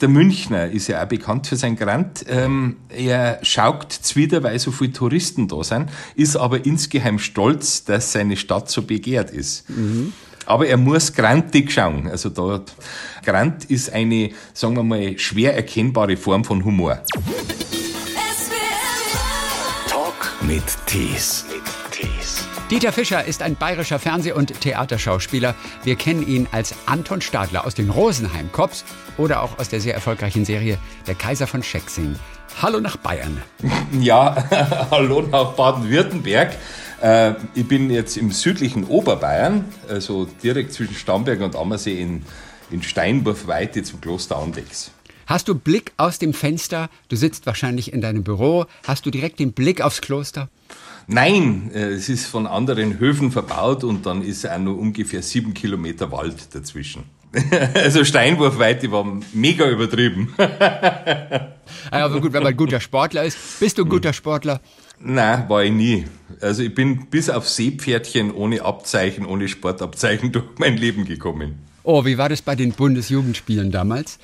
der Münchner ist ja auch bekannt für sein Grand. Ähm, er schaukt zwider, weil so viele Touristen da sind, ist aber insgeheim stolz, dass seine Stadt so begehrt ist. Mhm. Aber er muss grantig schauen. Also da, Grant ist eine, sagen wir mal, schwer erkennbare Form von Humor. Talk mit Tees. Dieter Fischer ist ein bayerischer Fernseh- und Theaterschauspieler. Wir kennen ihn als Anton Stadler aus den Rosenheim Cops oder auch aus der sehr erfolgreichen Serie Der Kaiser von Schexing. Hallo nach Bayern. Ja, hallo nach Baden-Württemberg. Äh, ich bin jetzt im südlichen Oberbayern, also direkt zwischen Starnberg und Ammersee in, in Steinwurfweite zum Kloster Andechs. Hast du Blick aus dem Fenster? Du sitzt wahrscheinlich in deinem Büro. Hast du direkt den Blick aufs Kloster? Nein, äh, es ist von anderen Höfen verbaut und dann ist auch nur ungefähr sieben Kilometer Wald dazwischen. Also Steinwurfweite war mega übertrieben. Aber gut, wenn man ein guter Sportler ist. Bist du ein guter Sportler? Nein, war ich nie. Also ich bin bis auf Seepferdchen ohne Abzeichen, ohne Sportabzeichen durch mein Leben gekommen. Oh, wie war das bei den Bundesjugendspielen damals?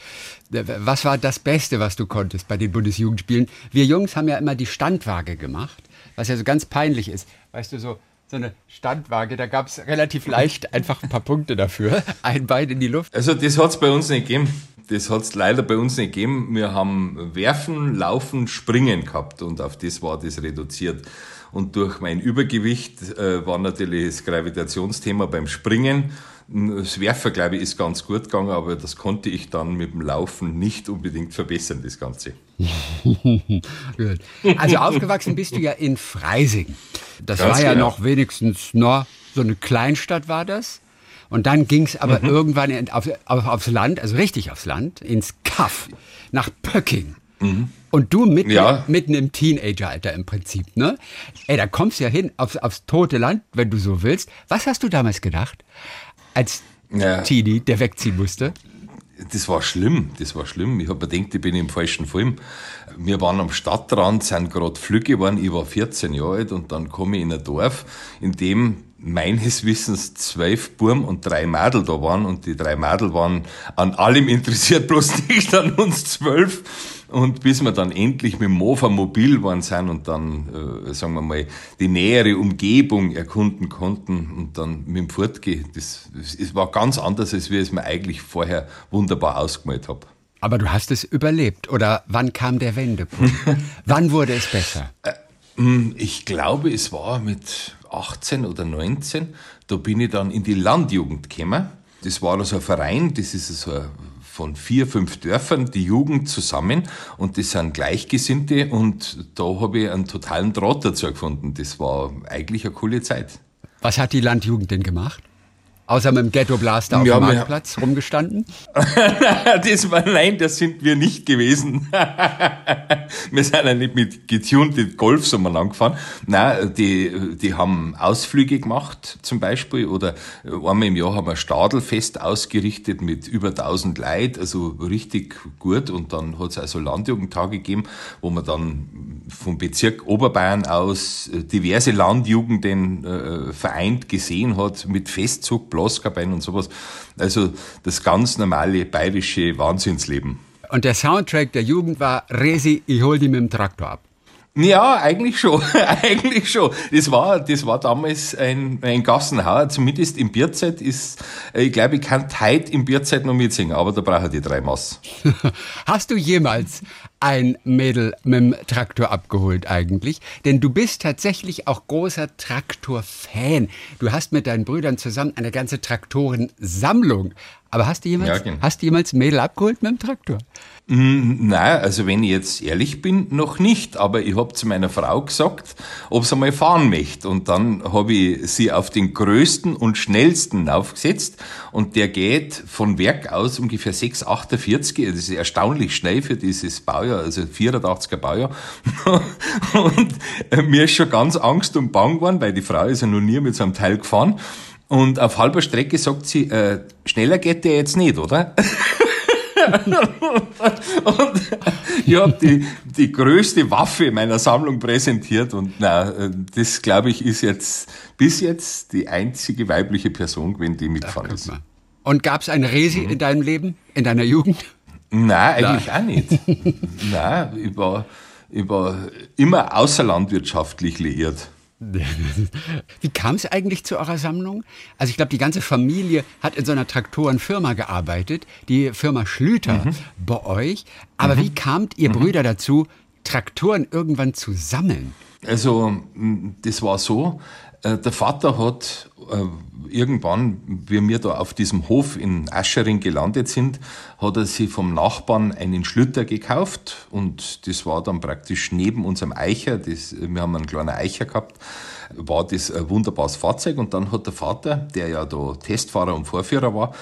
Was war das Beste, was du konntest bei den Bundesjugendspielen? Wir Jungs haben ja immer die Standwaage gemacht was ja so ganz peinlich ist. Weißt du, so, so eine Standwaage, da gab es relativ leicht einfach ein paar Punkte dafür. Ein Bein in die Luft. Also das hat es bei uns nicht gegeben. Das hat es leider bei uns nicht gegeben. Wir haben Werfen, Laufen, Springen gehabt und auf das war das reduziert. Und durch mein Übergewicht äh, war natürlich das Gravitationsthema beim Springen das Werfen, glaube ich, ist ganz gut gegangen, aber das konnte ich dann mit dem Laufen nicht unbedingt verbessern, das Ganze. Also aufgewachsen bist du ja in Freising. Das ganz war ja genau. noch wenigstens noch so eine Kleinstadt war das. Und dann ging es aber mhm. irgendwann auf, auf, aufs Land, also richtig aufs Land, ins Kaff, nach Pöcking. Mhm. Und du mitten, ja. mitten im Teenageralter im Prinzip, ne? Ey, da kommst du ja hin aufs, aufs tote Land, wenn du so willst. Was hast du damals gedacht? Als ja. Teenie, der wegziehen musste? Das war schlimm, das war schlimm. Ich habe gedacht, ich bin im falschen Film. Wir waren am Stadtrand, sind gerade Flüge geworden, ich war 14 Jahre alt und dann komme ich in ein Dorf, in dem meines Wissens zwölf Burm und drei Mädel da waren und die drei Mädel waren an allem interessiert, bloß nicht an uns zwölf. Und bis wir dann endlich mit dem Mofa mobil waren sind und dann, äh, sagen wir mal, die nähere Umgebung erkunden konnten und dann mit dem Fortgehen, das, das war ganz anders, als wie ich es mir eigentlich vorher wunderbar ausgemalt habe. Aber du hast es überlebt, oder wann kam der Wendepunkt? wann wurde es besser? Äh, hm, ich glaube, es war mit 18 oder 19, da bin ich dann in die Landjugend gekommen. Das war also ein Verein, das ist so ein von vier, fünf Dörfern die Jugend zusammen und das sind Gleichgesinnte und da habe ich einen totalen Draht dazu gefunden. Das war eigentlich eine coole Zeit. Was hat die Landjugend denn gemacht? Außer mit dem Ghetto Blaster auf ja, dem Marktplatz rumgestanden? das war, nein, das sind wir nicht gewesen. wir sind ja nicht mit getunten Golf so mal angefahren. Nein, die, die haben Ausflüge gemacht, zum Beispiel, oder einmal im Jahr haben wir Stadelfest ausgerichtet mit über 1000 Leuten, also richtig gut. Und dann hat es also Landjugendtage gegeben, wo man dann vom Bezirk Oberbayern aus diverse Landjugenden äh, vereint gesehen hat mit Festzug, Blaskapellen und sowas. Also das ganz normale bayerische Wahnsinnsleben. Und der Soundtrack der Jugend war Resi, ich hol die mit dem Traktor ab. Ja, eigentlich schon, eigentlich schon. Das war, das war damals ein, ein Gassenhauer, zumindest im Bierzeit ist, äh, ich glaube, ich kann heute im Bierzeit noch mitsingen, aber da brauche ich die drei Mass. Hast du jemals ein Mädel mit dem Traktor abgeholt eigentlich? Denn du bist tatsächlich auch großer Traktor-Fan. Du hast mit deinen Brüdern zusammen eine ganze Traktorensammlung. Aber hast du jemals, ja, genau. hast du jemals Mädel abgeholt mit dem Traktor? Mm, nein, also wenn ich jetzt ehrlich bin, noch nicht. Aber ich habe zu meiner Frau gesagt, ob sie mal fahren möchte. Und dann habe ich sie auf den größten und schnellsten aufgesetzt. Und der geht von Werk aus ungefähr 6,48. Das ist erstaunlich schnell für dieses Baujahr, also 84er Baujahr. und mir ist schon ganz Angst und Bang geworden, weil die Frau ist ja noch nie mit so einem Teil gefahren. Und auf halber Strecke sagt sie, äh, schneller geht der jetzt nicht, oder? und ich habe die, die größte Waffe meiner Sammlung präsentiert und na, das glaube ich ist jetzt bis jetzt die einzige weibliche Person gewesen, die mitgefahren ist. Und gab es ein Resi mhm. in deinem Leben, in deiner Jugend? Nein, eigentlich Nein. auch nicht. Nein, ich war, ich war immer außerlandwirtschaftlich liiert. Wie kam es eigentlich zu eurer Sammlung? Also ich glaube, die ganze Familie hat in so einer Traktorenfirma gearbeitet, die Firma Schlüter mhm. bei euch. Aber mhm. wie kamt ihr mhm. Brüder dazu, Traktoren irgendwann zu sammeln? Also das war so, der Vater hat äh, irgendwann, wie wir da auf diesem Hof in Aschering gelandet sind, hat er sich vom Nachbarn einen Schlüter gekauft und das war dann praktisch neben unserem Eicher, das, wir haben einen kleinen Eicher gehabt, war das ein wunderbares Fahrzeug und dann hat der Vater, der ja da Testfahrer und Vorführer war,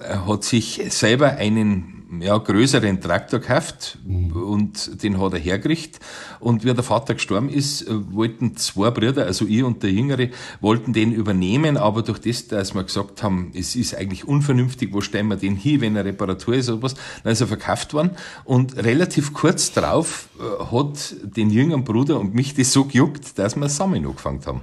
äh, hat sich selber einen ja, größeren Traktor gekauft mhm. und den hat er hergerichtet. Und wie der Vater gestorben ist, äh, wollten zwei Brüder, also ich und der Jüngere, wollten den übernehmen, aber durch das, dass wir gesagt haben, es ist eigentlich unvernünftig, wo stellen wir den hin, wenn er Reparatur ist oder was, dann ist er verkauft worden. Und relativ kurz drauf äh, hat den jüngeren Bruder und mich das so gejuckt, dass wir Sammeln angefangen haben.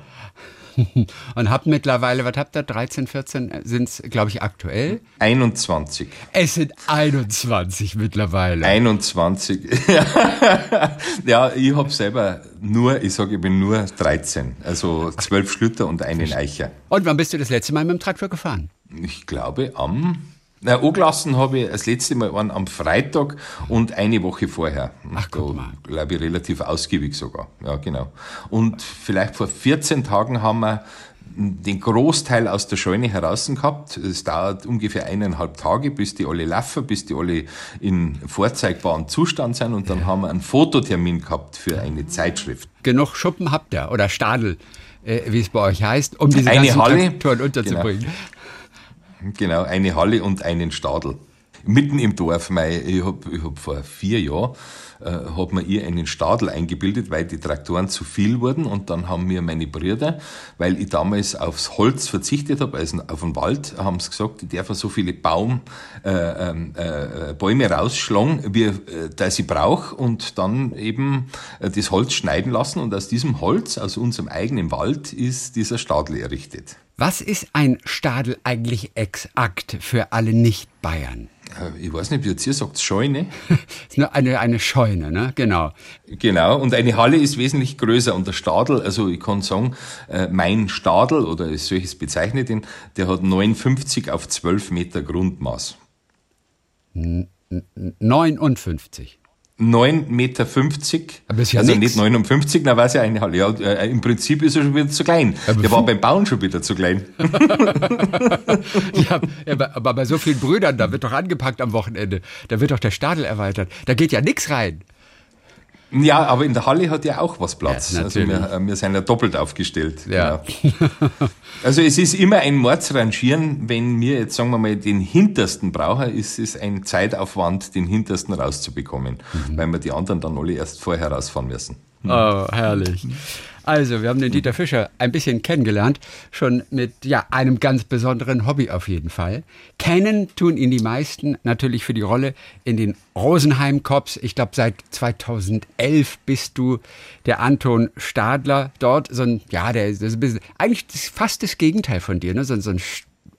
Und habt mittlerweile, was habt ihr, 13, 14 sind es, glaube ich, aktuell? 21. Es sind 21 mittlerweile. 21. ja, ich habe selber nur, ich sage, ich bin nur 13. Also zwölf Schlüter und einen Eicher. Und wann bist du das letzte Mal mit dem Traktor gefahren? Ich glaube am na, angelassen habe ich das letzte Mal einen am Freitag und eine Woche vorher. Ach, guck mal. Glaube ich, relativ ausgiebig sogar. Ja, genau. Und vielleicht vor 14 Tagen haben wir den Großteil aus der Scheune heraus gehabt. Es dauert ungefähr eineinhalb Tage, bis die alle laufen, bis die alle in vorzeigbaren Zustand sind und dann ja. haben wir einen Fototermin gehabt für eine Zeitschrift. Genug Schuppen habt ihr oder Stadel, äh, wie es bei euch heißt, um diese eine ganzen Halle, Touren unterzubringen. Genau. Genau, eine Halle und einen Stadel. Mitten im Dorf. Ich habe ich hab vor vier Jahren äh, hat man ihr einen Stadel eingebildet, weil die Traktoren zu viel wurden. Und dann haben mir meine Brüder, weil ich damals aufs Holz verzichtet habe, also auf den Wald, haben sie gesagt, ich darf so viele Baum, äh, ähm, äh, Bäume rausschlagen, wie äh, ich brauche. Und dann eben äh, das Holz schneiden lassen. Und aus diesem Holz, aus unserem eigenen Wald, ist dieser Stadel errichtet. Was ist ein Stadel eigentlich exakt für alle Nicht-Bayern? Äh, ich weiß nicht, wie jetzt hier sagt, Scheune. eine, eine Scheune, ne? Genau. Genau. Und eine Halle ist wesentlich größer. Und der Stadel, also ich kann sagen, äh, mein Stadel, oder solches bezeichnet ihn, der hat 59 auf 12 Meter Grundmaß. 59. 9,50 Meter. Ja also nix. nicht 59, na weiß ja eine Halle. Ja, äh, im Prinzip ist er schon wieder zu klein. Aber Der war beim Bauen schon wieder zu klein. ja, aber bei so vielen Brüdern, da wird doch angepackt am Wochenende. Da wird doch der Stadel erweitert. Da geht ja nichts rein. Ja, aber in der Halle hat ja auch was Platz. Ja, also wir, wir sind ja doppelt aufgestellt. Ja. Genau. also es ist immer ein Mordsrangieren, wenn wir jetzt sagen wir mal den hintersten brauchen, ist es ein Zeitaufwand, den hintersten rauszubekommen, mhm. weil wir die anderen dann alle erst vorher rausfahren müssen. Oh, herrlich. Also, wir haben den Dieter Fischer ein bisschen kennengelernt, schon mit ja, einem ganz besonderen Hobby auf jeden Fall. Kennen tun ihn die meisten natürlich für die Rolle in den Rosenheim Cops. Ich glaube, seit 2011 bist du der Anton Stadler dort. So ein, ja, der ist ein bisschen, eigentlich fast das Gegenteil von dir, ne? so, so ein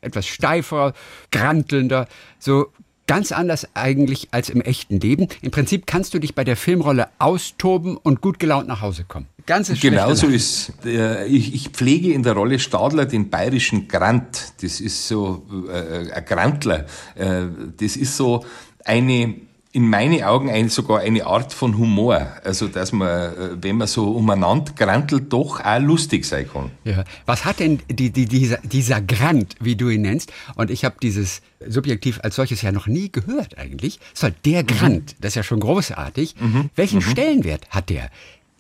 etwas steifer, grantelnder, so ganz anders eigentlich als im echten Leben. Im Prinzip kannst du dich bei der Filmrolle austoben und gut gelaunt nach Hause kommen. Ganz Genau so ist. Ich, ich pflege in der Rolle Stadler den bayerischen Grant. Das ist so äh, ein Grantler. Äh, das ist so eine in meine Augen ein, sogar eine Art von Humor. Also, dass man, äh, wenn man so umeinander grantelt, doch auch lustig sein kann. Ja. Was hat denn die, die, dieser, dieser Grant, wie du ihn nennst, und ich habe dieses Subjektiv als solches ja noch nie gehört eigentlich, soll der mhm. Grant, mhm. das ist ja schon großartig. Mhm. Welchen mhm. Stellenwert hat der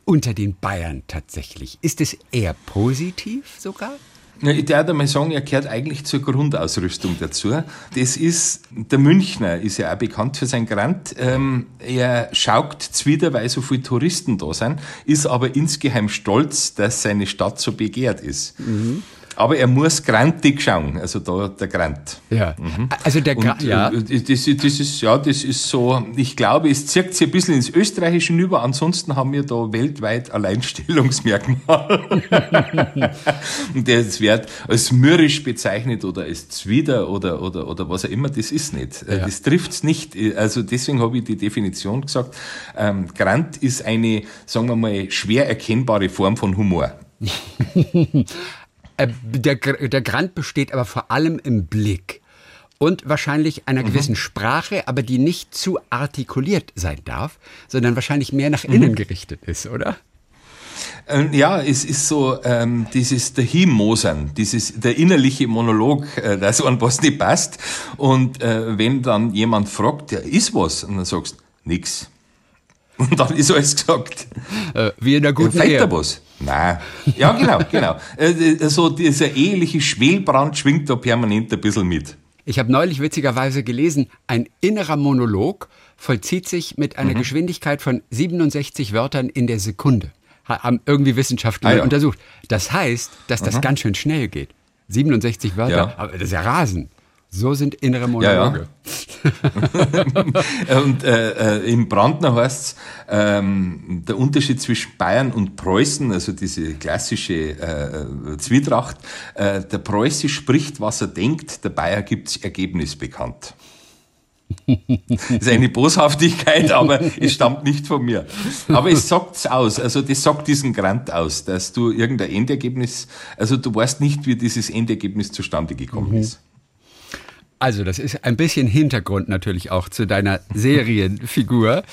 unter den Bayern tatsächlich? Ist es eher positiv sogar? Ich darf mal sagen, er gehört eigentlich zur Grundausrüstung dazu. Das ist, der Münchner ist ja auch bekannt für sein Grant. Ähm, er schaukt zwider, weil so viele Touristen da sind, ist aber insgeheim stolz, dass seine Stadt so begehrt ist. Mhm. Aber er muss grantig schauen, also da der Grant. Ja. Also der Grant, ja. Das, das ist, ja, das ist so, ich glaube, es zirkt sich ein bisschen ins Österreichische über, ansonsten haben wir da weltweit Alleinstellungsmerkmal. und das wird als mürrisch bezeichnet oder als Zwider oder, oder, oder was auch immer, das ist nicht. Ja. Das trifft's nicht. Also deswegen habe ich die Definition gesagt, ähm, Grant ist eine, sagen wir mal, schwer erkennbare Form von Humor. Äh, der, der Grant besteht aber vor allem im Blick und wahrscheinlich einer mhm. gewissen Sprache, aber die nicht zu artikuliert sein darf, sondern wahrscheinlich mehr nach innen mhm. gerichtet ist, oder? Ähm, ja, es ist so ähm, dieses Dahinmosern, dieses der innerliche Monolog, äh, das an was nicht passt. Und äh, wenn dann jemand fragt, ja, ist was? Und dann sagst du, nix. Und dann ist alles gesagt. Äh, wie in der guten ja, Ehe. was? Nein. Ja, genau, genau. Äh, äh, so dieser eheliche Schwelbrand schwingt da permanent ein bisschen mit. Ich habe neulich witzigerweise gelesen, ein innerer Monolog vollzieht sich mit einer mhm. Geschwindigkeit von 67 Wörtern in der Sekunde. Haben irgendwie Wissenschaftler ah, ja. untersucht. Das heißt, dass das mhm. ganz schön schnell geht. 67 Wörter, ja. aber das ist ja Rasen. So sind innere Monologe. Ja, ja. und äh, äh, im Brandner heißt ähm, der Unterschied zwischen Bayern und Preußen, also diese klassische äh, Zwietracht. Äh, der Preuße spricht, was er denkt, der Bayer gibt's Ergebnis bekannt. Das ist eine Boshaftigkeit, aber es stammt nicht von mir. Aber es sagt's aus, also das sagt diesen Grant aus, dass du irgendein Endergebnis, also du weißt nicht, wie dieses Endergebnis zustande gekommen mhm. ist. Also, das ist ein bisschen Hintergrund natürlich auch zu deiner Serienfigur,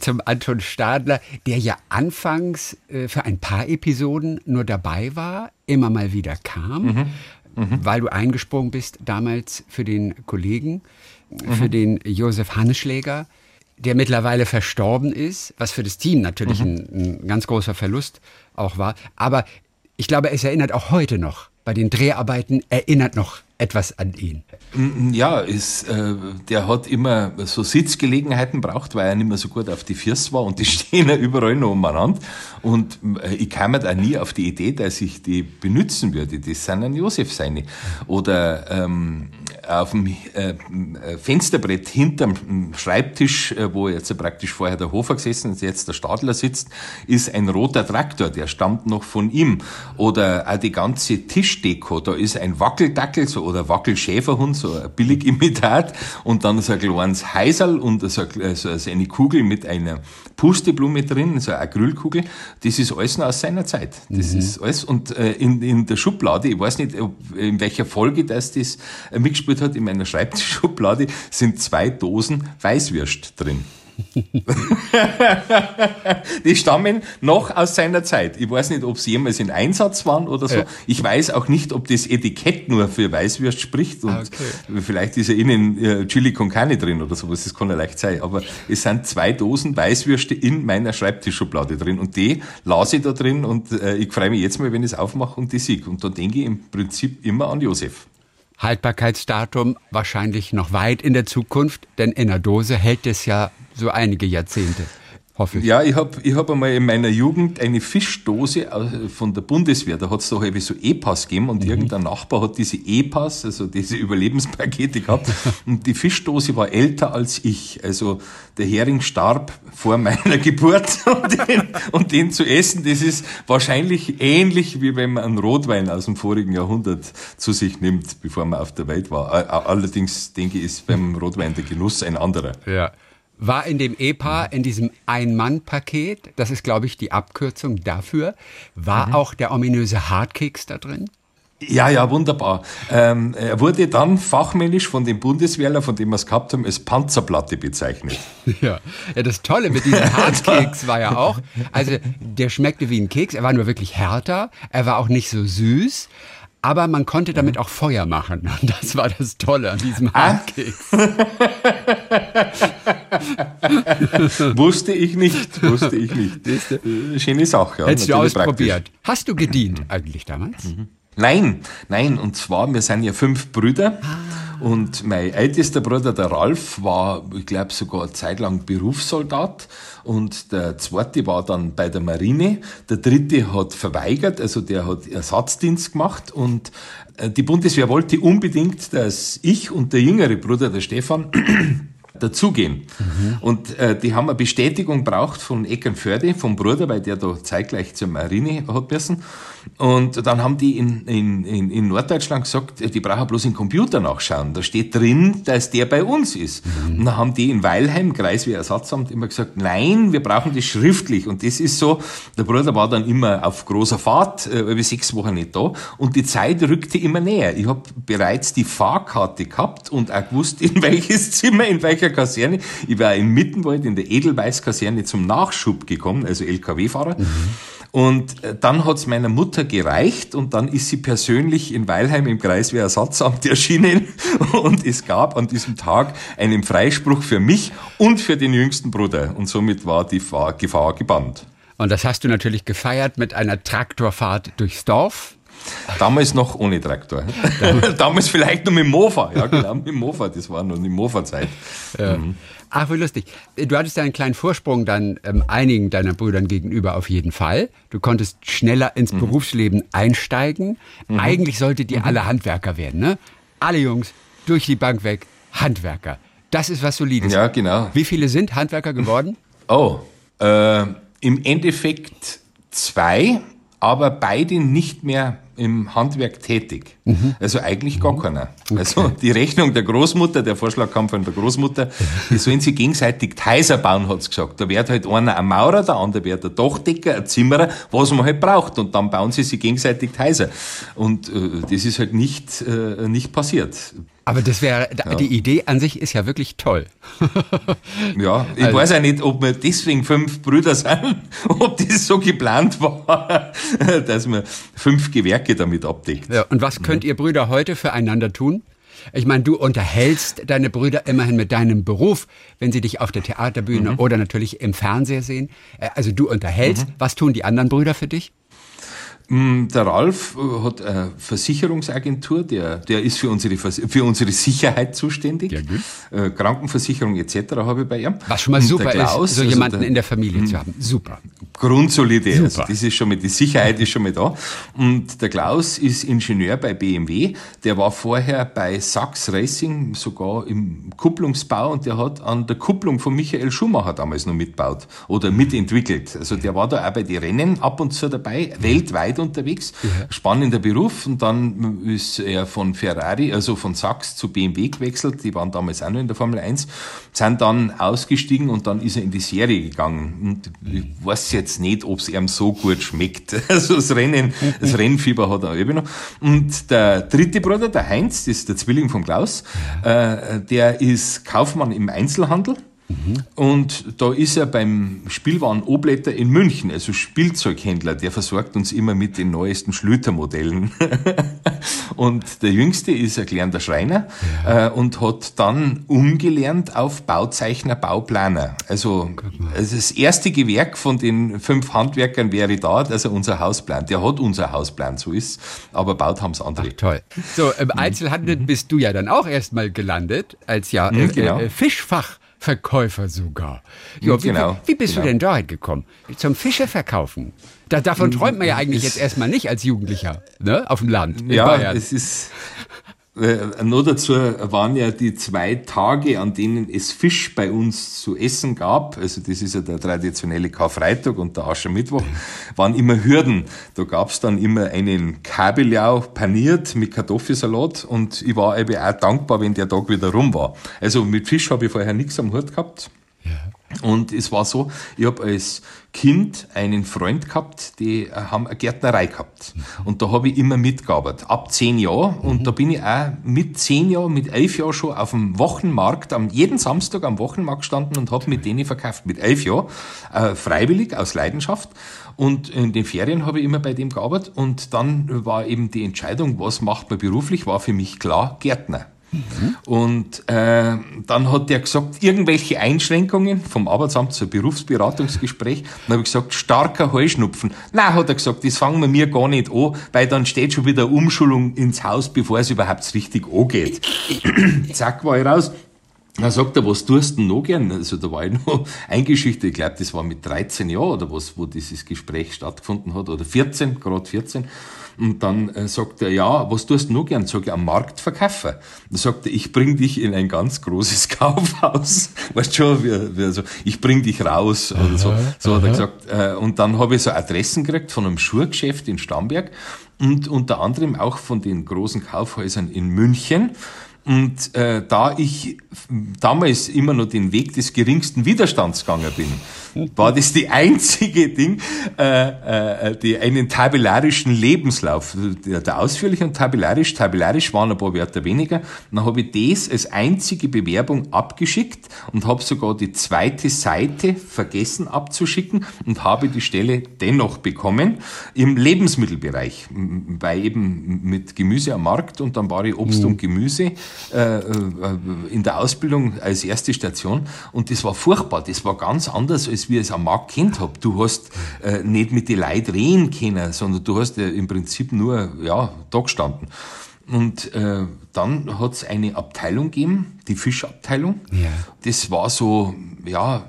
zum Anton Stadler, der ja anfangs äh, für ein paar Episoden nur dabei war, immer mal wieder kam, mhm. Mhm. weil du eingesprungen bist damals für den Kollegen, mhm. für den Josef Hanneschläger, der mittlerweile verstorben ist, was für das Team natürlich mhm. ein, ein ganz großer Verlust auch war. Aber ich glaube, es erinnert auch heute noch bei den Dreharbeiten erinnert noch etwas an ihn. Mm, ja, ist, äh, der hat immer so Sitzgelegenheiten braucht, weil er nicht mehr so gut auf die Füße war und die stehen ja überall noch umeinander. Und äh, ich kam mir da nie auf die Idee, dass ich die benutzen würde. Das sind ein Josef seine. Oder ähm, auf dem äh, Fensterbrett hinterm Schreibtisch, äh, wo jetzt praktisch vorher der Hofer gesessen ist, jetzt der Stadler sitzt, ist ein roter Traktor, der stammt noch von ihm. Oder auch die ganze Tischdeko, da ist ein Wackeldackel so, oder Wackelschäferhund, so ein Billigimitat, und dann so ein kleines Heiserl und so, so eine Kugel mit einer Pusteblume drin, so eine Acrylkugel. Das ist alles noch aus seiner Zeit. Das mhm. ist alles. Und äh, in, in der Schublade, ich weiß nicht, ob, in welcher Folge das das mitgespielt hat, in meiner Schreibtischschublade sind zwei Dosen Weißwürst drin. die stammen noch aus seiner Zeit. Ich weiß nicht, ob sie jemals in Einsatz waren oder so. Ja. Ich weiß auch nicht, ob das Etikett nur für Weißwürst spricht und okay. vielleicht ist ja innen äh, Chili con Carne drin oder sowas. Das kann ja leicht sein. Aber es sind zwei Dosen Weißwürste in meiner Schreibtischschublade drin und die lasse ich da drin und äh, ich freue mich jetzt mal, wenn ich es aufmache und die sieg. Und da denke ich im Prinzip immer an Josef. Haltbarkeitsdatum wahrscheinlich noch weit in der Zukunft, denn in der Dose hält es ja so einige Jahrzehnte. Hoffe ich. Ja, ich habe ich hab einmal in meiner Jugend eine Fischdose von der Bundeswehr, da hat es doch so E-Pass gegeben und mhm. irgendein Nachbar hat diese E-Pass, also diese Überlebenspakete gehabt und die Fischdose war älter als ich. Also der Hering starb vor meiner Geburt und den, und den zu essen, das ist wahrscheinlich ähnlich wie wenn man einen Rotwein aus dem vorigen Jahrhundert zu sich nimmt, bevor man auf der Welt war. Allerdings denke ich, ist beim Rotwein der Genuss ein anderer. Ja war in dem EPA, in diesem Ein-Mann-Paket, das ist, glaube ich, die Abkürzung dafür, war mhm. auch der ominöse Hardkeks da drin? Ja, ja, wunderbar. Ähm, er wurde dann fachmännisch von den Bundeswehrler, von dem wir es gehabt haben, als Panzerplatte bezeichnet. Ja, ja das Tolle mit diesem Hartkeks war ja auch, also der schmeckte wie ein Keks, er war nur wirklich härter, er war auch nicht so süß, aber man konnte damit auch Feuer machen. Und das war das Tolle an diesem ah. Handkeks. wusste ich nicht, wusste ich nicht. Äh, schöne Sache. Ja, Hättest du ausprobiert. Praktisch. Hast du gedient eigentlich damals? Mhm. Nein, nein, und zwar, wir sind ja fünf Brüder. Ah. Und mein ältester Bruder, der Ralf, war, ich glaube, sogar eine Zeit lang Berufssoldat. Und der zweite war dann bei der Marine. Der dritte hat verweigert, also der hat Ersatzdienst gemacht. Und äh, die Bundeswehr wollte unbedingt, dass ich und der jüngere Bruder, der Stefan, dazugehen. Mhm. Und äh, die haben eine Bestätigung braucht von Eckernförde, vom Bruder, weil der da zeitgleich zur Marine hat müssen. Und dann haben die in, in, in, in Norddeutschland gesagt, die brauchen bloß im Computer nachschauen. Da steht drin, dass der bei uns ist. Mhm. Und dann haben die in Weilheim, Kreiswehrersatzamt, immer gesagt, nein, wir brauchen das schriftlich. Und das ist so, der Bruder war dann immer auf großer Fahrt, äh, über sechs Wochen nicht da. Und die Zeit rückte immer näher. Ich habe bereits die Fahrkarte gehabt und auch gewusst, in welches Zimmer, in welcher Kaserne. Ich war in Mittenwald in der Edelweiß-Kaserne zum Nachschub gekommen, also LKW-Fahrer. Mhm. Und äh, dann hat's meiner Mutter gereicht und dann ist sie persönlich in Weilheim im Kreiswehrersatzamt erschienen und es gab an diesem Tag einen Freispruch für mich und für den jüngsten Bruder und somit war die Gefahr gebannt. Und das hast du natürlich gefeiert mit einer Traktorfahrt durchs Dorf. Damals noch ohne Traktor. Damals vielleicht nur mit dem Mofa. Ja, genau, mit dem Mofa. Das war noch die Mofa-Zeit. Ja. Mhm. Ach, wie lustig. Du hattest ja einen kleinen Vorsprung dann ähm, einigen deiner Brüdern gegenüber auf jeden Fall. Du konntest schneller ins mhm. Berufsleben einsteigen. Mhm. Eigentlich solltet ihr mhm. alle Handwerker werden, ne? Alle Jungs durch die Bank weg, Handwerker. Das ist was Solides. Ja, genau. Wie viele sind Handwerker geworden? Oh, äh, im Endeffekt zwei, aber beide nicht mehr im Handwerk tätig. Mhm. Also eigentlich gar keiner. Okay. Also die Rechnung der Großmutter, der Vorschlag kam von der Großmutter, die sollen sie gegenseitig Häuser bauen, hat's gesagt. Da wird halt einer ein Maurer, der andere wird ein Dachdecker, ein Zimmerer, was man halt braucht. Und dann bauen sie sich gegenseitig Häuser. Und äh, das ist halt nicht, äh, nicht passiert. Aber das wäre, ja. die Idee an sich ist ja wirklich toll. ja, ich also. weiß ja nicht, ob wir deswegen fünf Brüder sind, ob das so geplant war, dass man fünf Gewerke damit abdeckt. Ja, und was könnt ihr Brüder heute füreinander tun? Ich meine, du unterhältst deine Brüder immerhin mit deinem Beruf, wenn sie dich auf der Theaterbühne mhm. oder natürlich im Fernseher sehen. Äh, also du unterhältst. Mhm. Was tun die anderen Brüder für dich? Mm, der Ralf äh, hat eine Versicherungsagentur, der, der ist für unsere, für unsere Sicherheit zuständig. Ja, gut. Äh, Krankenversicherung etc. habe ich bei ihm. Was schon mal super Klaus, ist, so also jemanden der, in der Familie zu haben. Super. Grundsolide. Super. Also das ist schon mal, die Sicherheit ist schon mal da. Und der Klaus ist Ingenieur bei BMW. Der war vorher bei Sachs Racing, sogar im Kupplungsbau und der hat an der Kupplung von Michael Schumacher damals noch mitgebaut oder mitentwickelt. Also der war da auch bei den Rennen ab und zu dabei, weltweit unterwegs. Ja. Spannender Beruf. Und dann ist er von Ferrari, also von Sachs zu BMW gewechselt. Die waren damals auch noch in der Formel 1. Sind dann ausgestiegen und dann ist er in die Serie gegangen. Und ich weiß jetzt nicht, ob es ihm so gut schmeckt. Also das Rennen, das Rennfieber hat er eben noch. Und der dritte Bruder, der Heinz, das ist der Zwilling von Klaus, äh, der ist Kaufmann im Einzelhandel. Und da ist er beim Spielwaren Obletter in München, also Spielzeughändler, der versorgt uns immer mit den neuesten Schlütermodellen. und der Jüngste ist erklärender Schreiner ja. äh, und hat dann umgelernt auf Bauzeichner, Bauplaner. Also, also das erste Gewerk von den fünf Handwerkern wäre da, dass er unser Haus plant. Der hat unser Hausplan, so ist aber baut haben es andere. Ach, toll. So, im mhm. Einzelhandel mhm. bist du ja dann auch erstmal gelandet, als ja mhm, äh, genau. äh, Fischfach. Verkäufer sogar. Jo, genau, wie, wie bist genau. du denn dort gekommen? Zum Fische verkaufen? Da, davon träumt man ja eigentlich jetzt erstmal nicht als Jugendlicher, ne? Auf dem Land. Ja, Bayern. es ist, äh, nur dazu waren ja die zwei Tage, an denen es Fisch bei uns zu essen gab, also das ist ja der traditionelle Karfreitag und der Aschermittwoch, waren immer Hürden. Da gab's dann immer einen Kabeljau paniert mit Kartoffelsalat und ich war eben auch dankbar, wenn der Tag wieder rum war. Also mit Fisch habe ich vorher nichts am Hut gehabt. Und es war so, ich habe als Kind einen Freund gehabt, die äh, haben eine Gärtnerei gehabt. Und da habe ich immer mitgearbeitet, ab zehn Jahren. Und mhm. da bin ich auch mit zehn Jahren, mit elf Jahren schon auf dem Wochenmarkt, am jeden Samstag am Wochenmarkt gestanden und habe mit denen verkauft, mit elf Jahren, äh, freiwillig, aus Leidenschaft. Und in den Ferien habe ich immer bei dem gearbeitet. Und dann war eben die Entscheidung, was macht man beruflich, war für mich klar Gärtner. Mhm. Und äh, dann hat der gesagt, irgendwelche Einschränkungen vom Arbeitsamt zu Berufsberatungsgespräch. Dann habe ich gesagt, starker Heuschnupfen. Nein, hat er gesagt, das fangen wir mir gar nicht an, weil dann steht schon wieder Umschulung ins Haus, bevor es überhaupt richtig angeht. Zack, war ich raus. Dann sagt er, was tust du denn noch gern? Also da war ich noch eingeschüchtert. Ich glaube, das war mit 13 Jahren oder was, wo dieses Gespräch stattgefunden hat. Oder 14, gerade 14. Und dann äh, sagt er, ja, was tust du noch gern? Sag ich, am Markt verkaufen. Dann sagt er, ich bring dich in ein ganz großes Kaufhaus. Weißt schon, wie, wie so, ich bring dich raus oder so. So hat er gesagt. Äh, und dann habe ich so Adressen gekriegt von einem Schuhgeschäft in Stamberg und unter anderem auch von den großen Kaufhäusern in München. Und äh, da ich damals immer noch den Weg des geringsten Widerstands gegangen bin, war das die einzige Ding, äh, äh, die einen tabellarischen Lebenslauf, der, der ausführliche und tabellarisch, tabellarisch waren ein paar Wörter weniger, dann habe ich das als einzige Bewerbung abgeschickt und habe sogar die zweite Seite vergessen abzuschicken und habe die Stelle dennoch bekommen im Lebensmittelbereich, weil eben mit Gemüse am Markt und dann war ich Obst mhm. und Gemüse äh, äh, in der Ausbildung als erste Station. Und das war furchtbar, das war ganz anders als wie ich es am Markt kennt habe. Du hast äh, nicht mit den Leuten reden können, sondern du hast ja im Prinzip nur ja, da gestanden. Und äh, dann hat es eine Abteilung gegeben, die Fischabteilung. Ja. Das war so, ja,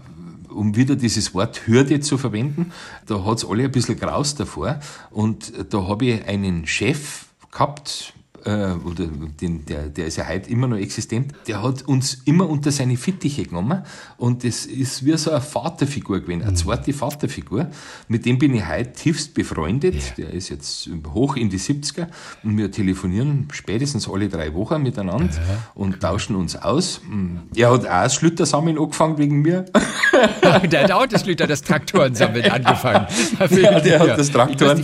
um wieder dieses Wort Hürde zu verwenden, da hat es alle ein bisschen graus davor. Und da habe ich einen Chef gehabt, äh, oder den, der, der ist ja heute immer noch existent, der hat uns immer unter seine Fittiche genommen und das ist wie so eine Vaterfigur gewesen, eine mhm. zweite Vaterfigur. Mit dem bin ich heute tiefst befreundet. Ja. Der ist jetzt hoch in die 70er und wir telefonieren spätestens alle drei Wochen miteinander ja. und tauschen uns aus. Er hat auch das Schlütersammeln angefangen wegen mir. der hat auch das Schlüter, das Traktorensammeln angefangen. Ja, der hat das Traktoren.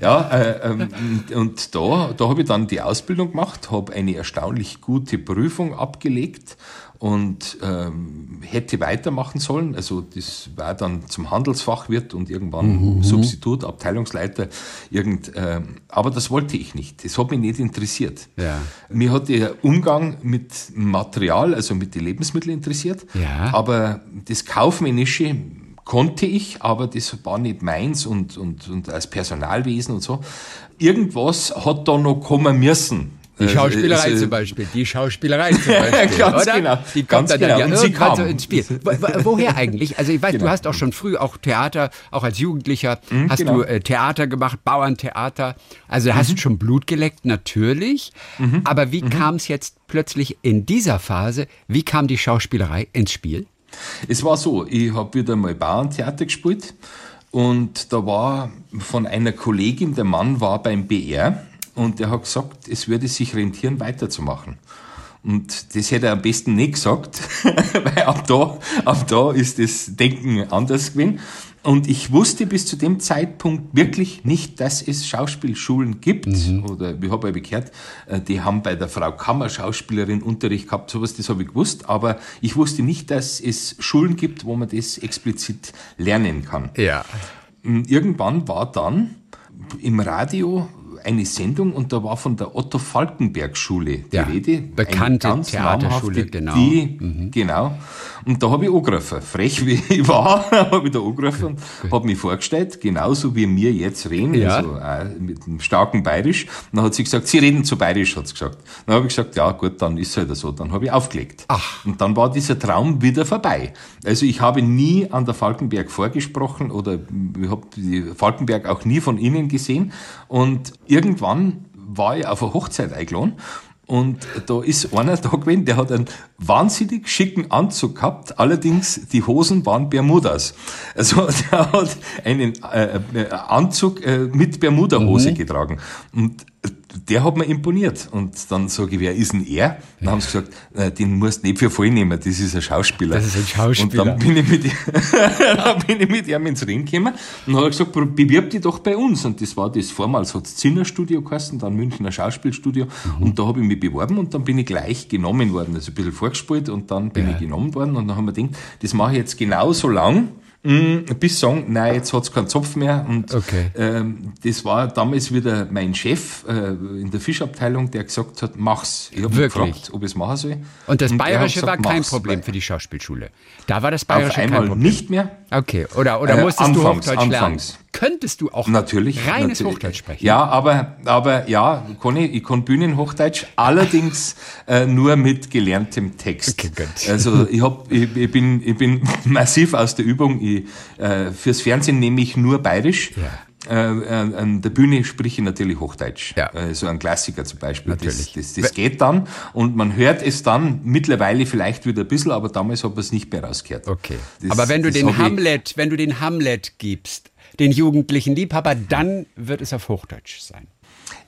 Ja, äh, ähm, und da, da habe ich dann die Ausbildung gemacht, habe eine erstaunlich gute Prüfung abgelegt und ähm, hätte weitermachen sollen. Also das war dann zum Handelsfachwirt und irgendwann mhm. Substitut, Abteilungsleiter, irgend. Äh, aber das wollte ich nicht. Das hat mich nicht interessiert. Ja. Mir hat der Umgang mit Material, also mit den Lebensmitteln interessiert. Ja. Aber das Kaufmännische konnte ich, aber das war nicht meins und, und, und als Personalwesen und so. Irgendwas hat da noch kommen müssen. Die also, Schauspielerei äh, zum Beispiel, die Schauspielerei zum Beispiel, Ganz oder? Genau. Die kommt dann, genau. ja irgendwann so ins Spiel. Woher eigentlich? Also ich weiß, genau. du hast auch schon früh auch Theater, auch als Jugendlicher mhm, hast genau. du äh, Theater gemacht, Bauerntheater. Also mhm. hast du schon Blut geleckt, natürlich. Mhm. Aber wie mhm. kam es jetzt plötzlich in dieser Phase, wie kam die Schauspielerei ins Spiel? Es war so, ich habe wieder mal Bauerntheater gespielt und da war von einer Kollegin, der Mann war beim BR und der hat gesagt, es würde sich rentieren, weiterzumachen. Und das hätte er am besten nicht gesagt, weil ab da, ab da ist das Denken anders gewesen. Und ich wusste bis zu dem Zeitpunkt wirklich nicht, dass es Schauspielschulen gibt. Mhm. Oder ich habe ja gehört, äh, die haben bei der Frau Kammer Schauspielerin Unterricht gehabt, sowas, das habe ich gewusst. Aber ich wusste nicht, dass es Schulen gibt, wo man das explizit lernen kann. Ja. Irgendwann war dann im Radio eine Sendung und da war von der Otto Falkenberg Schule die ja, Rede. Bekannte Theaterschule, genau. Die, mhm. Genau. Und da habe ich angerufen. Frech wie ich war, habe ich da angerufen und habe mich vorgestellt, genauso wie wir jetzt reden, ja. also auch mit einem starken Bayerisch. Und dann hat sie gesagt, Sie reden zu Bayerisch, hat sie gesagt. Dann habe ich gesagt, ja gut, dann ist es halt so. Dann habe ich aufgelegt. Ach. Und dann war dieser Traum wieder vorbei. Also ich habe nie an der Falkenberg vorgesprochen oder ich habe die Falkenberg auch nie von innen gesehen. Und irgendwann war ich auf eine Hochzeit eingeladen und da ist einer da gewesen, der hat einen wahnsinnig schicken Anzug gehabt, allerdings die Hosen waren Bermudas. Also der hat einen äh, äh Anzug äh, mit Bermuda-Hose mhm. getragen. Und der hat mir imponiert. Und dann sage ich, wer ist denn er? Dann haben sie gesagt, äh, den musst du nicht für voll nehmen, das ist ein Schauspieler. Das ist ein Schauspieler. Und dann bin ich mit, dann bin ich mit ihm ins Ring gekommen und habe gesagt, bewirb dich doch bei uns. Und das war das, vormals hat es Zinnerstudio geheißen, dann Münchner Schauspielstudio. Mhm. Und da habe ich mich beworben und dann bin ich gleich genommen worden. Also ein bisschen vorgespielt und dann bin ja. ich genommen worden. Und dann haben wir gedacht, das mache ich jetzt genauso lang, bis sagen, nein, jetzt hat's keinen Zopf mehr. Und Okay. ähm, das war damals wieder mein Chef äh, in der Fischabteilung, der gesagt hat, mach's. Ich habe gefragt, ob ich es machen soll. Und das hat Bayerische gesagt, war kein mach's, Problem für die Schauspielschule. Da war das Auf Bayerische kein einmal Problem. nicht mehr. Okay, oder, oder Äh, musstest du anfangs, Hochdeutsch lernen? anfangs. Könntest du auch Natürlich. reines natürlich. Hochdeutsch sprechen? Ja, aber, aber ja, kann ich, ich kann Bühnenhochdeutsch, allerdings äh, nur mit gelerntem Text. Okay. Also ich, hab, ich, ich, bin, ich bin massiv aus der Übung. Ich, äh, fürs Fernsehen nehme ich nur Bayerisch. Äh, äh, an der Bühne sprich ich natürlich Hochdeutsch. Ja. Äh, so ein Klassiker zum Beispiel. Natürlich. Das, das, das geht dann und man hört es dann mittlerweile vielleicht wieder ein bisschen, aber damals hat man es nicht mehr rausgehört. Okay. Das- Aber wenn du den Hamlet, wenn du den Hamlet gibst, den jugendlichen Liebhaber, dann wird es auf Hochdeutsch sein.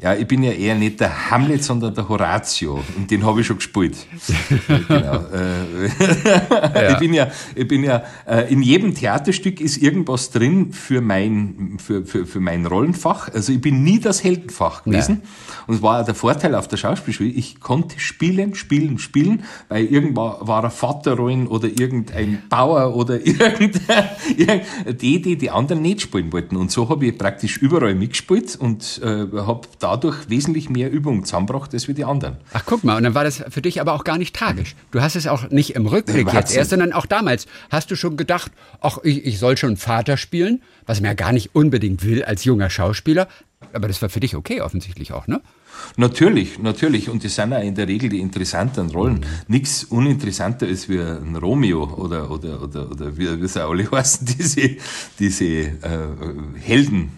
Ja, ich bin ja eher nicht der Hamlet, sondern der Horatio. Und den habe ich schon gespielt. genau. Äh, Ich bin ja, ich bin ja äh, in jedem Theaterstück ist irgendwas drin für mein, für, für, für mein Rollenfach. Also ich bin nie das Heldenfach gewesen. Und es war der Vorteil auf der Schauspielschule. Ich konnte spielen, spielen, spielen, weil irgendwann war ein Vaterrollen oder irgendein Bauer oder irgendein- die, die die anderen nicht spielen wollten. Und so habe ich praktisch überall mitgespielt und äh, habe dadurch wesentlich mehr Übung zusammengebracht als wie die anderen. Ach, guck mal, und dann war das für dich aber auch gar nicht tragisch. Du hast es auch nicht im Rückblick jetzt erst, sondern auch damals. Hast du schon gedacht, ach, ich, ich soll schon Vater spielen, was man ja gar nicht unbedingt will als junger Schauspieler. Aber das war für dich okay offensichtlich auch, ne? Natürlich, natürlich. Und das sind auch in der Regel die interessanten Rollen. Nichts uninteressanter ist wie ein Romeo oder, oder, oder, oder wie, wie sie alle heißen, diese, diese äh, Helden.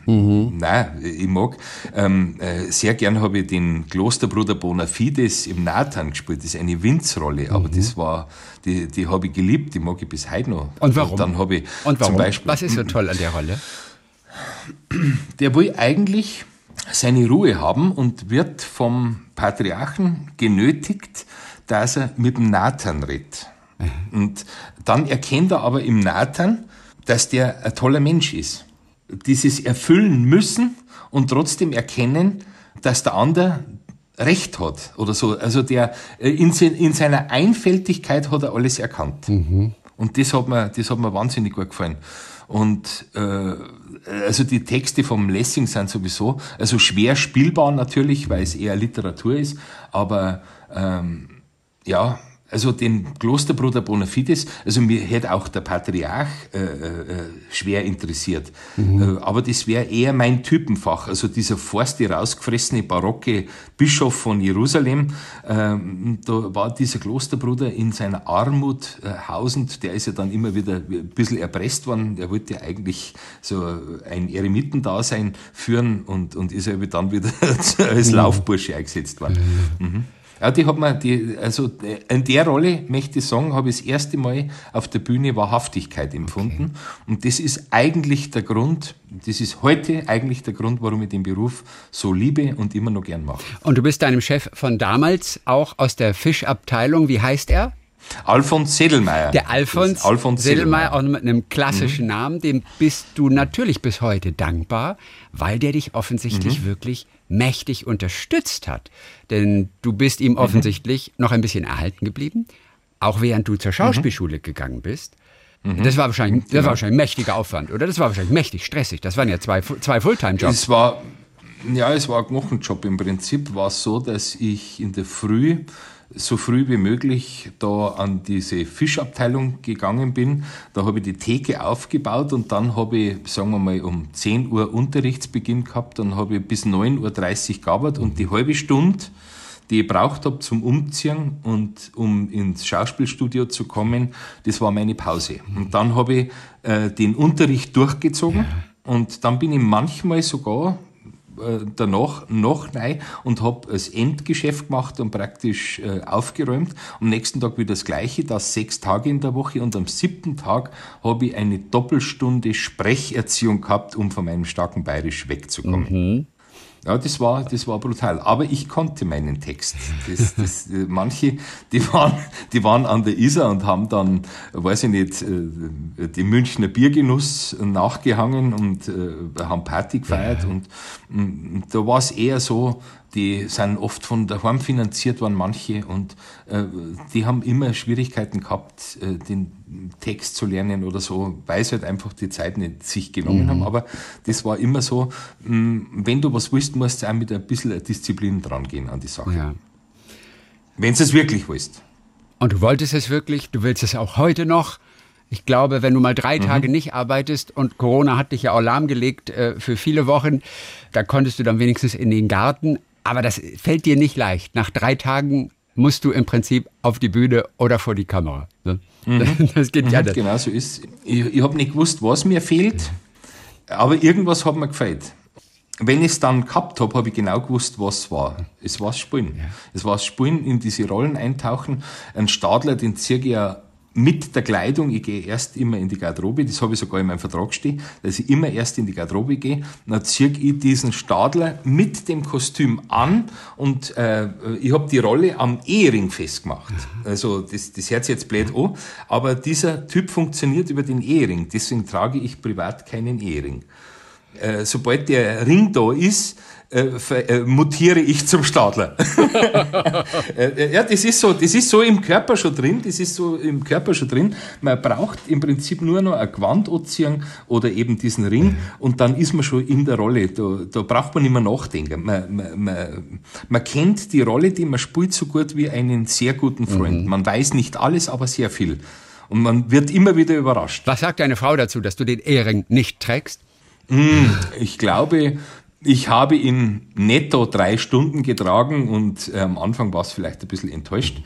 Nein, ich mag. Ähm, äh, sehr gern habe ich den Klosterbruder Bonafides im Nathan gespielt. Das ist eine Winzrolle, aber das war, die, die habe ich geliebt, die mag ich bis heute noch. Und warum? dann habe ich Und warum? zum Beispiel. was ist so toll an der Rolle? Der will eigentlich seine Ruhe haben und wird vom Patriarchen genötigt, dass er mit dem Nathan redet. Und dann erkennt er aber im Nathan, dass der ein toller Mensch ist. Dieses erfüllen müssen und trotzdem erkennen, dass der andere Recht hat oder so. Also der äh, in, in seiner Einfältigkeit hat er alles erkannt. Und das hat mir, das hat mir wahnsinnig gut gefallen. Und äh, also die Texte vom Lessing sind sowieso, also schwer spielbar natürlich, weil es eher Literatur ist, aber ähm, ja, also den Klosterbruder Bonafides, also mir hätte auch der Patriarch äh, äh, schwer interessiert. Äh, aber das wäre eher mein Typenfach. Also dieser forste rausgefressene barocke Bischof von Jerusalem, ähm, da war dieser Klosterbruder in seiner Armut äh, hausend, der ist ja dann immer wieder ein bisschen erpresst worden. Der wollte ja eigentlich so ein Eremitendasein führen und, und ist ja dann wieder als Laufbursche eingesetzt worden. Mhm. Ja, die hat man, die, also in der Rolle, möchte ich sagen, habe ich das erste Mal auf der Bühne Wahrhaftigkeit empfunden. Und das ist eigentlich der Grund, das ist heute eigentlich der Grund, warum ich den Beruf so liebe und immer noch gern mache. Und du bist deinem Chef von damals auch aus der Fischabteilung. Wie heißt er? Alfons Sedelmeier. Der Alfons, Alfons Sedelmeier, auch mit einem klassischen Namen, dem bist du natürlich bis heute dankbar, weil der dich offensichtlich wirklich mächtig unterstützt hat. Denn du bist ihm offensichtlich noch ein bisschen erhalten geblieben, auch während du zur Schauspielschule gegangen bist. Das war wahrscheinlich, das war wahrscheinlich ein mächtiger Aufwand, oder? Das war wahrscheinlich mächtig stressig. Das waren ja zwei, zwei Fulltime-Jobs. Es war, ja, es war ein Knochenjob. Im Prinzip war es so, dass ich in der Früh, so früh wie möglich, da an diese Fischabteilung gegangen bin. Da habe ich die Theke aufgebaut und dann habe ich, sagen wir mal, um 10 Uhr Unterrichtsbeginn gehabt. Dann habe ich bis 9.30 Uhr gearbeitet und die halbe Stunde, die ich braucht habe zum Umziehen und um ins Schauspielstudio zu kommen, das war meine Pause. Und dann habe ich äh, den Unterricht durchgezogen und dann bin ich manchmal sogar danach noch rein und habe das Endgeschäft gemacht und praktisch äh, aufgeräumt. Am nächsten Tag wieder das Gleiche, das sechs Tage in der Woche und am siebten Tag habe ich eine Doppelstunde Sprecherziehung gehabt, um von meinem starken Bayerisch wegzukommen. Ja, das war, das war brutal. Aber ich konnte meinen Text. Das, das, äh, manche, die waren, die waren an der Isar und haben dann, weiß ich nicht, äh, den Münchner Biergenuss nachgehangen und äh, haben Party gefeiert. Und, und da war es eher so, die sind oft von daheim finanziert worden, manche, und äh, die haben immer Schwierigkeiten gehabt, äh, den Text zu lernen oder so, weil sie halt einfach die Zeit nicht sich genommen mhm. haben. Aber das war immer so, mh, wenn du was willst, musst du auch mit ein bisschen Disziplin dran gehen an die Sache. Ja. Wenn du es wirklich willst. Und du wolltest es wirklich, du willst es auch heute noch. Ich glaube, wenn du mal drei mhm. Tage nicht arbeitest und Corona hat dich ja auch lahmgelegt äh, für viele Wochen, da konntest du dann wenigstens in den Garten. Aber das fällt dir nicht leicht. Nach drei Tagen musst du im Prinzip auf die Bühne oder vor die Kamera. Ne? Mhm. Das geht ja mhm, nicht. Genau so ist Ich, ich habe nicht gewusst, was mir fehlt, aber irgendwas hat mir gefällt. Wenn ich es dann gehabt habe, habe ich genau gewusst, was es war. Es war das Spielen. Ja. Es war das Spielen, in diese Rollen eintauchen. Ein Stadler, den ziehe ich ja mit der Kleidung, ich gehe erst immer in die Garderobe, das habe ich sogar in meinem Vertrag stehen, dass ich immer erst in die Garderobe gehe, dann ziehe ich diesen Stadler mit dem Kostüm an und äh, ich habe die Rolle am Ehering festgemacht. Also das, das hört sich jetzt blöd an, aber dieser Typ funktioniert über den Ehering, deswegen trage ich privat keinen Ehering. Äh, sobald der Ring da ist, äh, äh, mutiere ich zum Stadler. Äh, äh, ja, das ist so, das ist so im Körper schon drin, das ist so im Körper schon drin. Man braucht im Prinzip nur noch ein anziehen oder eben diesen Ring und dann ist man schon in der Rolle. Da, da braucht man nicht mehr nachdenken. Man, man, man, man kennt die Rolle, die man spielt, so gut wie einen sehr guten Freund. Mhm. Man weiß nicht alles, aber sehr viel. Und man wird immer wieder überrascht. Was sagt deine Frau dazu, dass du den Ehering nicht trägst? Hm, ich glaube, ich habe ihn netto drei Stunden getragen und äh, am Anfang war es vielleicht ein bisschen enttäuscht.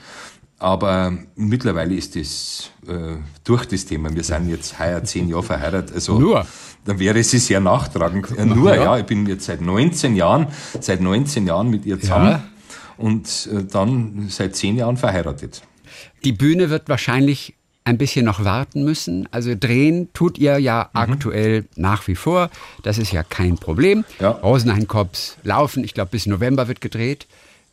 Aber mittlerweile ist es äh, durch das Thema. Wir sind jetzt heuer zehn Jahre verheiratet. Also nur. Dann wäre es sehr nachtragend. Äh, nur, ja. ja. ich bin jetzt seit 19 Jahren, seit 19 Jahren mit ihr zusammen ja. und äh, dann seit zehn Jahren verheiratet. Die Bühne wird wahrscheinlich ein bisschen noch warten müssen. Also drehen tut ihr ja mhm. aktuell nach wie vor. Das ist ja kein Problem. Ja. Rosenheim-Cops laufen. Ich glaube, bis November wird gedreht.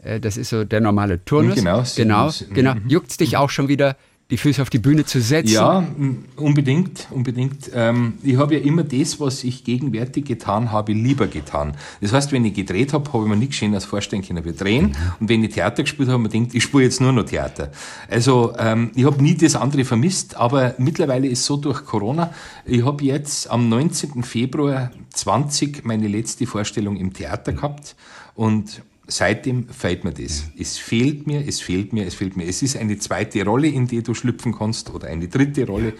Äh, das ist so der normale Turnus. Genau. Genau. genau. Mhm. Juckt's dich auch schon wieder die Füße auf die Bühne zu setzen? Ja, unbedingt, unbedingt. Ähm, ich habe ja immer das, was ich gegenwärtig getan habe, lieber getan. Das heißt, wenn ich gedreht habe, habe ich mir nichts Schöneres vorstellen können. Wir drehen. Und wenn ich Theater gespielt habe, habe ich mir gedacht, ich spiele jetzt nur noch Theater. Also ähm, ich habe nie das andere vermisst, aber mittlerweile ist so durch Corona, ich habe jetzt am 19. Februar 20 meine letzte Vorstellung im Theater gehabt und seitdem fehlt mir das. Es fehlt mir, es fehlt mir, es fehlt mir. Es ist eine zweite Rolle, in die du schlüpfen kannst oder eine dritte Rolle.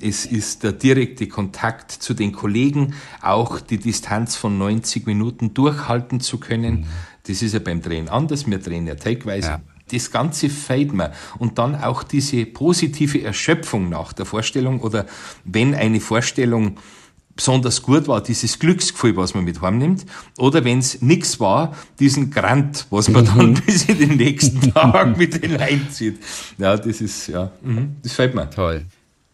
Es ist der direkte Kontakt zu den Kollegen, auch die Distanz von 90 Minuten durchhalten zu können. Das ist ja beim Drehen anders. Wir drehen ja teigweise. Ja. Das Ganze fehlt mir. Und dann auch diese positive Erschöpfung nach der Vorstellung oder wenn eine Vorstellung besonders gut war, dieses Glücksgefühl, was man mit heimnimmt, oder wenn es nichts war, diesen Grant, was man dann mhm. bis in den nächsten Tag mit hineinzieht. Ja, das ist, ja, mhm, das fällt mir. Toll.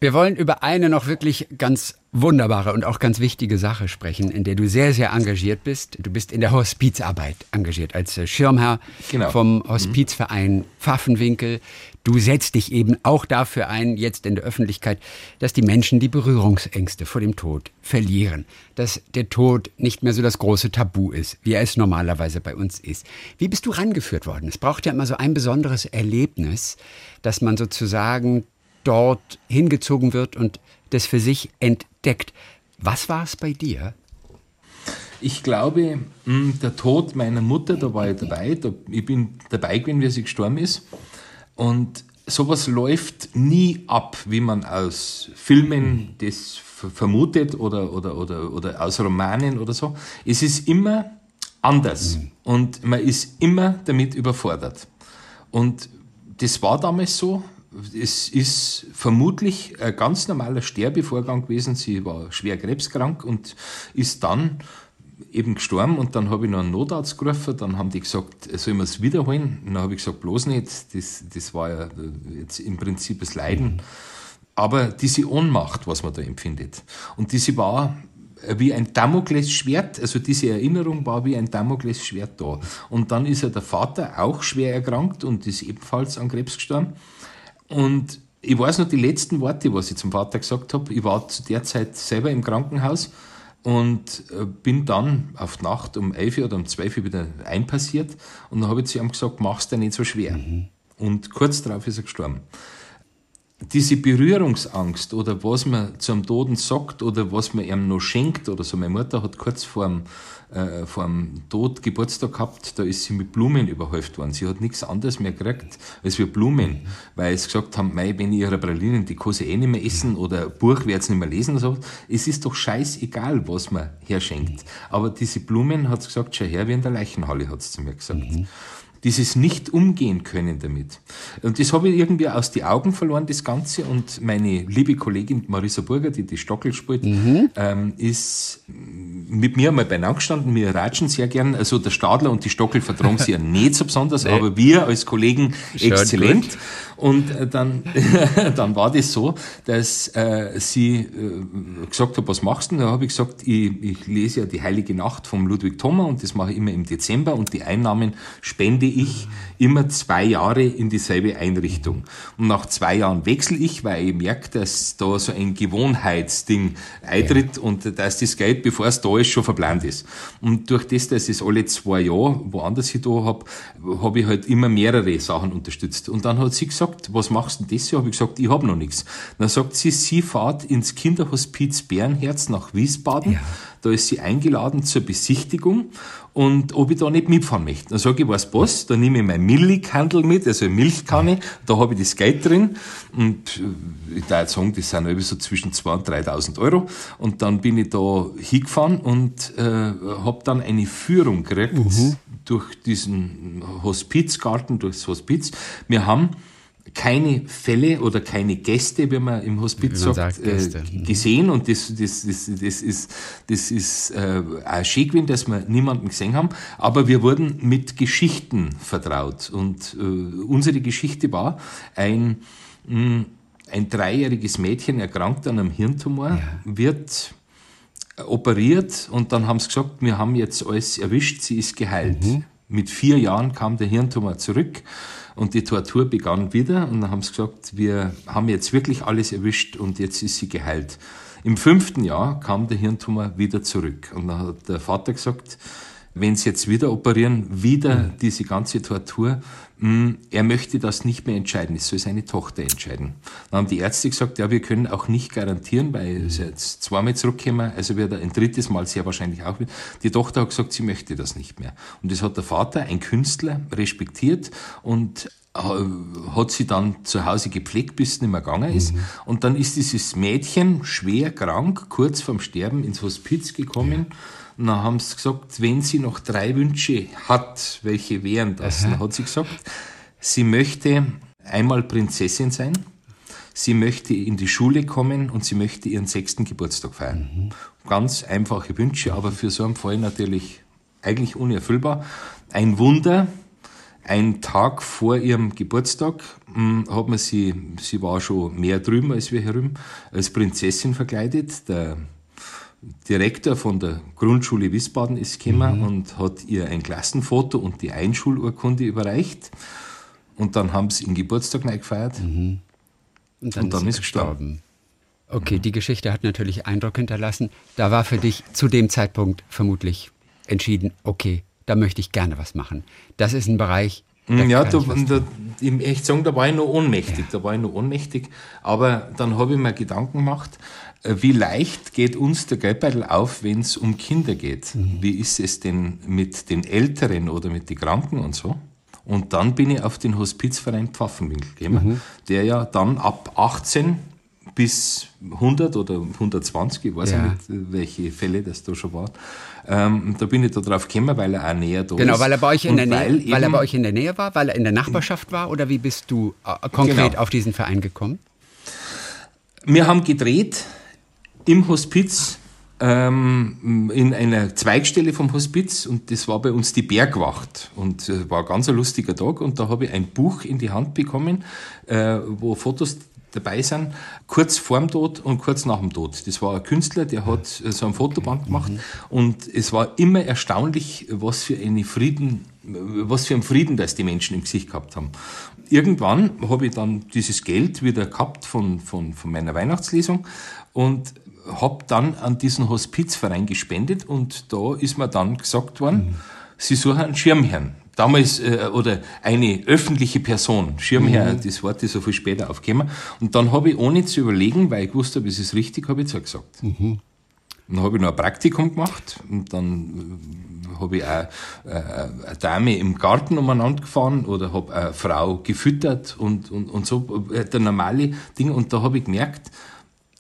Wir wollen über eine noch wirklich ganz wunderbare und auch ganz wichtige Sache sprechen, in der du sehr, sehr engagiert bist. Du bist in der Hospizarbeit engagiert als äh, Schirmherr genau. vom mhm. Hospizverein Pfaffenwinkel. Du setzt dich eben auch dafür ein, jetzt in der Öffentlichkeit, dass die Menschen die Berührungsängste vor dem Tod verlieren, dass der Tod nicht mehr so das große Tabu ist, wie er es normalerweise bei uns ist. Wie bist du rangeführt worden? Es braucht ja immer so ein besonderes Erlebnis, dass man sozusagen dort hingezogen wird und das für sich entdeckt. Was war es bei dir? Ich glaube, hm, der Tod meiner Mutter, da war ich dabei. ich bin dabei gewesen, wie sie gestorben ist. Und sowas läuft nie ab, wie man aus Filmen das vermutet oder, oder, oder, oder aus Romanen oder so. Es ist immer anders mhm. und man ist immer damit überfordert. Und das war damals so. Es ist vermutlich ein ganz normaler Sterbevorgang gewesen. Sie war schwer krebskrank und ist dann eben gestorben und dann habe ich noch einen Notarzt gerufen, dann haben die gesagt, sollen wir es wiederholen? Und dann habe ich gesagt, bloß nicht, das, das war ja jetzt im Prinzip das Leiden. Aber diese Ohnmacht, was man da empfindet, und diese war wie ein Damoklesschwert, also diese Erinnerung war wie ein Damoklesschwert da. Und dann ist ja der Vater auch schwer erkrankt und ist ebenfalls an Krebs gestorben. Und ich weiß noch die letzten Worte, was ich zum Vater gesagt habe. Ich war zu der Zeit selber im Krankenhaus und äh, bin dann auf die Nacht um 11 oder um 12 Uhr wieder einpassiert und dann habe ich zu ihm gesagt, mach's dir nicht so schwer. Mhm. Und kurz darauf ist er gestorben diese Berührungsangst oder was man zum Toten sagt oder was man ihm noch schenkt oder so. Meine Mutter hat kurz vor dem, äh, vor dem Tod Geburtstag gehabt, da ist sie mit Blumen überhäuft worden. Sie hat nichts anderes mehr gekriegt als wir Blumen, weil sie gesagt haben, mei, wenn ich ihre Pralinen, die sie eh nicht mehr essen oder Buch wird sie nicht mehr lesen. So. Es ist doch scheißegal, was man herschenkt. Aber diese Blumen, hat sie gesagt, schau her wie in der Leichenhalle, hat sie zu mir gesagt. Mhm dieses nicht umgehen können damit. Und das habe ich irgendwie aus die Augen verloren, das Ganze. Und meine liebe Kollegin Marisa Burger, die die Stockel spielt, mhm. ähm, ist mit mir einmal beieinander gestanden. Wir ratschen sehr gern. Also der Stadler und die Stockel vertragen sich ja nicht so besonders, nee. aber wir als Kollegen Schaut exzellent. Gut. Und äh, dann, dann war das so, dass äh, sie äh, gesagt hat, was machst du? Da habe ich gesagt, ich, ich lese ja die Heilige Nacht vom Ludwig Thoma und das mache ich immer im Dezember und die Einnahmen spende ich immer zwei Jahre in dieselbe Einrichtung. Und nach zwei Jahren wechsle ich, weil ich merke, dass da so ein Gewohnheitsding eintritt und dass das Geld, bevor es da ist, schon verplant ist. Und durch das, dass ich es alle zwei Jahre woanders ich da habe, habe ich halt immer mehrere Sachen unterstützt. Und dann hat sie gesagt, was machst du denn das Jahr? Habe ich gesagt, ich habe noch nichts. Dann sagt sie, sie fahrt ins Kinderhospiz Bärenherz nach Wiesbaden. Ja. Da ist sie eingeladen zur Besichtigung und ob ich da nicht mitfahren möchte. Dann sage ich, was was, da nehme ich mein Millikandel mit, also eine Milchkanne, da habe ich das Geld drin und äh, ich darf sagen, das sind irgendwie so zwischen 2.000 und 3.000 Euro und dann bin ich da hingefahren und äh, habe dann eine Führung gekriegt mhm. durch diesen Hospizgarten, durchs Hospiz. Wir haben keine Fälle oder keine Gäste, wie man im Hospiz sagt, sagt äh, gesehen. Und das, das, das, das ist, das ist äh, auch schön gewesen, dass wir niemanden gesehen haben. Aber wir wurden mit Geschichten vertraut. Und äh, unsere Geschichte war ein, mh, ein dreijähriges Mädchen erkrankt an einem Hirntumor, ja. wird operiert und dann haben sie gesagt, wir haben jetzt alles erwischt, sie ist geheilt. Mhm. Mit vier Jahren kam der Hirntumor zurück und die Tortur begann wieder und dann haben sie gesagt, wir haben jetzt wirklich alles erwischt und jetzt ist sie geheilt. Im fünften Jahr kam der Hirntumor wieder zurück und dann hat der Vater gesagt, wenn sie jetzt wieder operieren, wieder mhm. diese ganze Tortur, er möchte das nicht mehr entscheiden, es soll seine Tochter entscheiden. Dann haben die Ärzte gesagt, ja, wir können auch nicht garantieren, weil mhm. sie jetzt zweimal zurückkommen, also wird er ein drittes Mal sehr wahrscheinlich auch wieder. Die Tochter hat gesagt, sie möchte das nicht mehr. Und das hat der Vater, ein Künstler, respektiert und hat sie dann zu Hause gepflegt, bis es nicht mehr gegangen ist. Mhm. Und dann ist dieses Mädchen schwer krank, kurz vorm Sterben ins Hospiz gekommen. Ja und dann haben sie gesagt, wenn sie noch drei Wünsche hat, welche wären das? Aha. Dann hat sie gesagt, sie möchte einmal Prinzessin sein, sie möchte in die Schule kommen und sie möchte ihren sechsten Geburtstag feiern. Mhm. Ganz einfache Wünsche, aber für so einen Fall natürlich eigentlich unerfüllbar. Ein Wunder, ein Tag vor ihrem Geburtstag hm, hat man sie, sie war schon mehr drüben als wir herüben, als Prinzessin verkleidet. Der Direktor von der Grundschule Wiesbaden ist gekommen mhm. und hat ihr ein Klassenfoto und die Einschulurkunde überreicht. Und dann haben sie ihren Geburtstag gefeiert. Mhm. Und dann, und dann ist, ist gestorben. Okay, mhm. die Geschichte hat natürlich Eindruck hinterlassen. Da war für dich zu dem Zeitpunkt vermutlich entschieden, okay, da möchte ich gerne was machen. Das ist ein Bereich, ja, da, da, im echt sagen, da war ich noch ohnmächtig, ja. da war ich noch ohnmächtig. Aber dann habe ich mir Gedanken gemacht, äh, wie leicht geht uns der Geldbeutel auf, wenn es um Kinder geht? Mhm. Wie ist es denn mit den Älteren oder mit den Kranken und so? Und dann bin ich auf den Hospizverein Pfaffenwinkel gekommen, mhm. der ja dann ab 18 bis 100 oder 120, ich weiß ja. nicht, welche Fälle das da schon waren. Ähm, da bin ich da drauf gekommen, weil er auch näher da genau, ist. Genau, weil er bei euch in der Nähe, weil, weil, er bei euch in der Nähe war, weil er in der Nachbarschaft war oder wie bist du äh, konkret genau. auf diesen Verein gekommen? Wir haben gedreht im Hospiz ähm, in einer Zweigstelle vom Hospiz und das war bei uns die Bergwacht und äh, war ein ganz ein lustiger Tag und da habe ich ein Buch in die Hand bekommen, äh, wo Fotos dabei sind, kurz vorm Tod und kurz nach dem Tod. Das war ein Künstler, der hat äh, so ein Fotoband gemacht mhm. und es war immer erstaunlich, was für eine Frieden, was für ein Frieden das die Menschen im Gesicht gehabt haben. Irgendwann habe ich dann dieses Geld wieder gehabt von, von, von meiner Weihnachtslesung und habe dann an diesen Hospizverein gespendet und da ist mir dann gesagt worden, mhm. Sie suchen einen Schirmherrn. Damals, äh, oder eine öffentliche Person, Schirmherr, mhm. das Wort ist so viel später aufgekommen. Und dann habe ich, ohne zu überlegen, weil ich gewusst habe, es ist richtig, habe ich es gesagt. Mhm. Dann habe ich noch ein Praktikum gemacht und dann äh, habe ich auch äh, eine Dame im Garten umeinander gefahren oder habe eine Frau gefüttert und, und, und so, äh, der normale Ding. Und da habe ich gemerkt,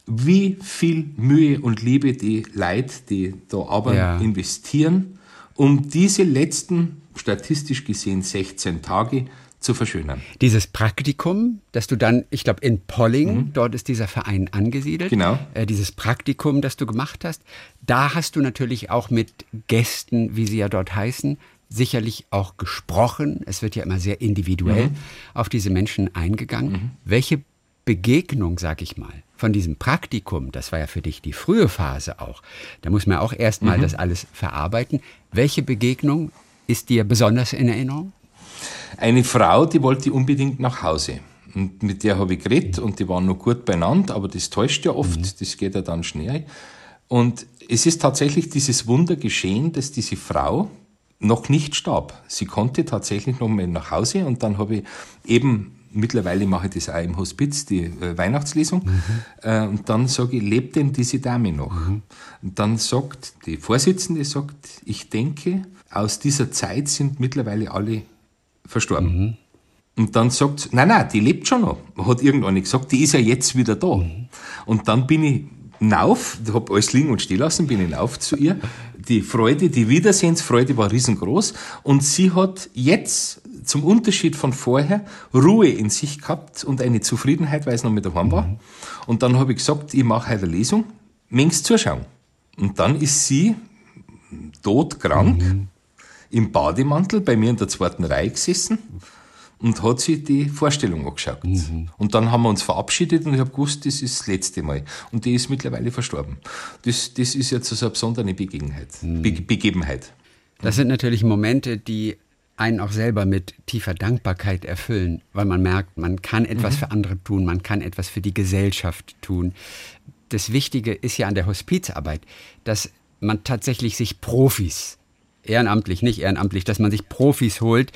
wie viel Mühe und Liebe die Leute, die da arbeiten, ja. investieren, um diese letzten, statistisch gesehen 16 Tage zu verschönern. Dieses Praktikum, das du dann, ich glaube, in Polling, mhm. dort ist dieser Verein angesiedelt. Genau. Äh, dieses Praktikum, das du gemacht hast, da hast du natürlich auch mit Gästen, wie sie ja dort heißen, sicherlich auch gesprochen. Es wird ja immer sehr individuell mhm. auf diese Menschen eingegangen. Mhm. Welche Begegnung, sag ich mal, von diesem Praktikum, das war ja für dich die frühe Phase auch, da muss man auch erstmal mhm. das alles verarbeiten. Welche Begegnung ist dir besonders in Erinnerung? Eine Frau, die wollte unbedingt nach Hause. Und mit der habe ich geredet und die waren noch gut beieinander, aber das täuscht ja oft, mhm. das geht ja dann schnell. Und es ist tatsächlich dieses Wunder geschehen, dass diese Frau noch nicht starb. Sie konnte tatsächlich noch mal nach Hause und dann habe ich eben mittlerweile mache ich das auch im Hospiz, die äh, Weihnachtslesung. Mhm. Äh, und dann sage ich, lebt denn diese Dame noch? Mhm. Und dann sagt die Vorsitzende, sagt, ich denke, aus dieser Zeit sind mittlerweile alle verstorben. Mhm. Und dann sagt sie, nein, nein, die lebt schon noch. Hat irgendwann gesagt, die ist ja jetzt wieder da. Mhm. Und dann bin ich nauf, habe alles liegen und stehen lassen, bin ich nauf zu ihr. Die Freude, die Wiedersehensfreude war riesengroß. Und sie hat jetzt, zum Unterschied von vorher, Ruhe in sich gehabt und eine Zufriedenheit, weil es noch mit daheim war. Mhm. Und dann habe ich gesagt, ich mache heute eine Lesung, mengs zuschauen. Und dann ist sie todkrank. Mhm im Bademantel bei mir in der zweiten Reihe gesessen und hat sich die Vorstellung angeschaut. Mhm. Und dann haben wir uns verabschiedet und ich habe gewusst, das ist das letzte Mal. Und die ist mittlerweile verstorben. Das, das ist jetzt so eine besondere Begebenheit. Mhm. Be Begebenheit. Das sind natürlich Momente, die einen auch selber mit tiefer Dankbarkeit erfüllen, weil man merkt, man kann etwas mhm. für andere tun, man kann etwas für die Gesellschaft tun. Das Wichtige ist ja an der Hospizarbeit, dass man tatsächlich sich Profis ehrenamtlich, nicht ehrenamtlich, dass man sich Profis holt,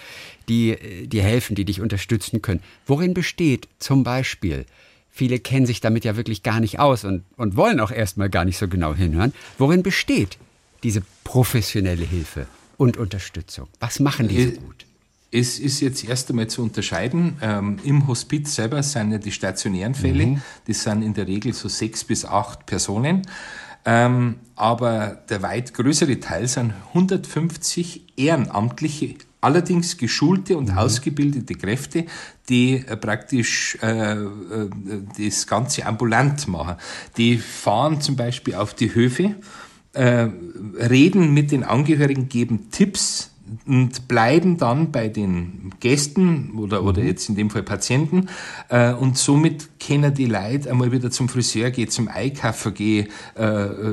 die dir helfen, die dich unterstützen können. Worin besteht zum Beispiel, viele kennen sich damit ja wirklich gar nicht aus und, und wollen auch erstmal gar nicht so genau hinhören, worin besteht diese professionelle Hilfe und Unterstützung? Was machen die so gut? Es ist jetzt erst einmal zu unterscheiden. Ähm, Im Hospiz selber sind ja die stationären Fälle, mhm. das sind in der Regel so sechs bis acht Personen. Ähm, aber der weit größere Teil sind 150 ehrenamtliche, allerdings geschulte und mhm. ausgebildete Kräfte, die äh, praktisch äh, äh, das Ganze ambulant machen. Die fahren zum Beispiel auf die Höfe, äh, reden mit den Angehörigen, geben Tipps, und bleiben dann bei den Gästen oder, oder mhm. jetzt in dem Fall Patienten äh, und somit können die Leute einmal wieder zum Friseur gehen, zum Einkaufen gehen, äh,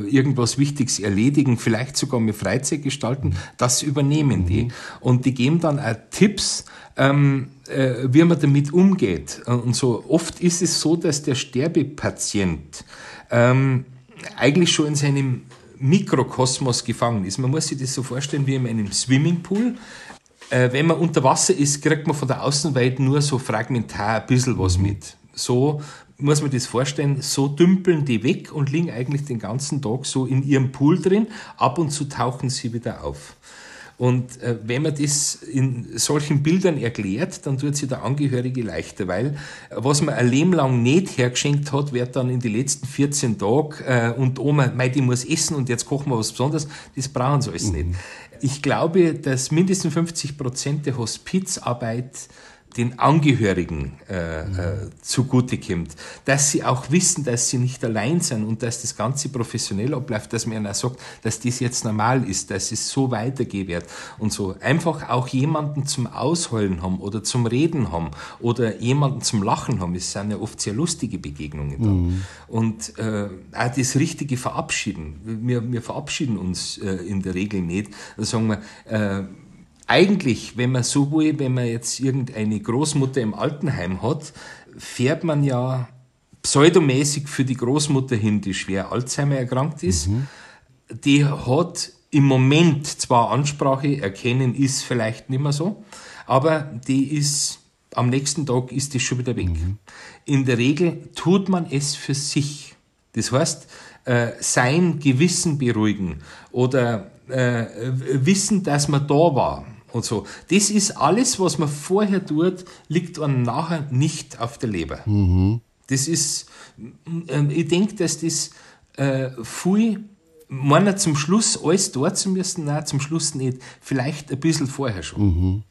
irgendwas Wichtiges erledigen, vielleicht sogar mit Freizeit gestalten, das übernehmen mhm. die. Und die geben dann auch Tipps, ähm, äh, wie man damit umgeht. Und so oft ist es so, dass der Sterbepatient ähm, eigentlich schon in seinem Mikrokosmos gefangen ist. Man muss sich das so vorstellen wie in einem Swimmingpool. Äh, wenn man unter Wasser ist, kriegt man von der Außenwelt nur so fragmentar ein bisschen was mit. So muss man das vorstellen, so dümpeln die weg und liegen eigentlich den ganzen Tag so in ihrem Pool drin. Ab und zu tauchen sie wieder auf. Und äh, wenn man das in solchen Bildern erklärt, dann tut sich der Angehörige leichter, weil äh, was man ein Leben lang nicht hergeschenkt hat, wird dann in die letzten 14 Tage äh, und Oma, mei, die muss essen und jetzt kochen wir was Besonderes, das brauchen sie alles mhm. nicht. Ich glaube, dass mindestens 50 Prozent der Hospizarbeit den Angehörigen äh, äh, zugute kommt. Dass sie auch wissen, dass sie nicht allein sind und dass das Ganze professionell abläuft, dass man ihnen auch sagt, dass das jetzt normal ist, dass es so weitergehen wird und so. Einfach auch jemanden zum Ausheulen haben oder zum Reden haben oder jemanden zum Lachen haben. Es sind ja oft sehr lustige Begegnungen da. Mhm. Und äh, auch das richtige Verabschieden. Wir, wir verabschieden uns äh, in der Regel nicht. Da sagen wir, äh, eigentlich, wenn man so will, wenn man jetzt irgendeine Großmutter im Altenheim hat, fährt man ja pseudomäßig für die Großmutter hin, die schwer Alzheimer erkrankt ist. Mhm. Die hat im Moment zwar Ansprache, erkennen ist vielleicht nicht mehr so, aber die ist am nächsten Tag ist die schon wieder weg. Mhm. In der Regel tut man es für sich. Das heißt, äh, sein Gewissen beruhigen oder äh, wissen, dass man da war und so. Das ist alles, was man vorher tut, liegt einem nachher nicht auf der Leber. Mhm. Das ist, äh, ich denke, dass das äh, viel meiner zum Schluss alles dort zu müssen, nein, zum Schluss nicht. Vielleicht ein bisschen vorher schon. Mhm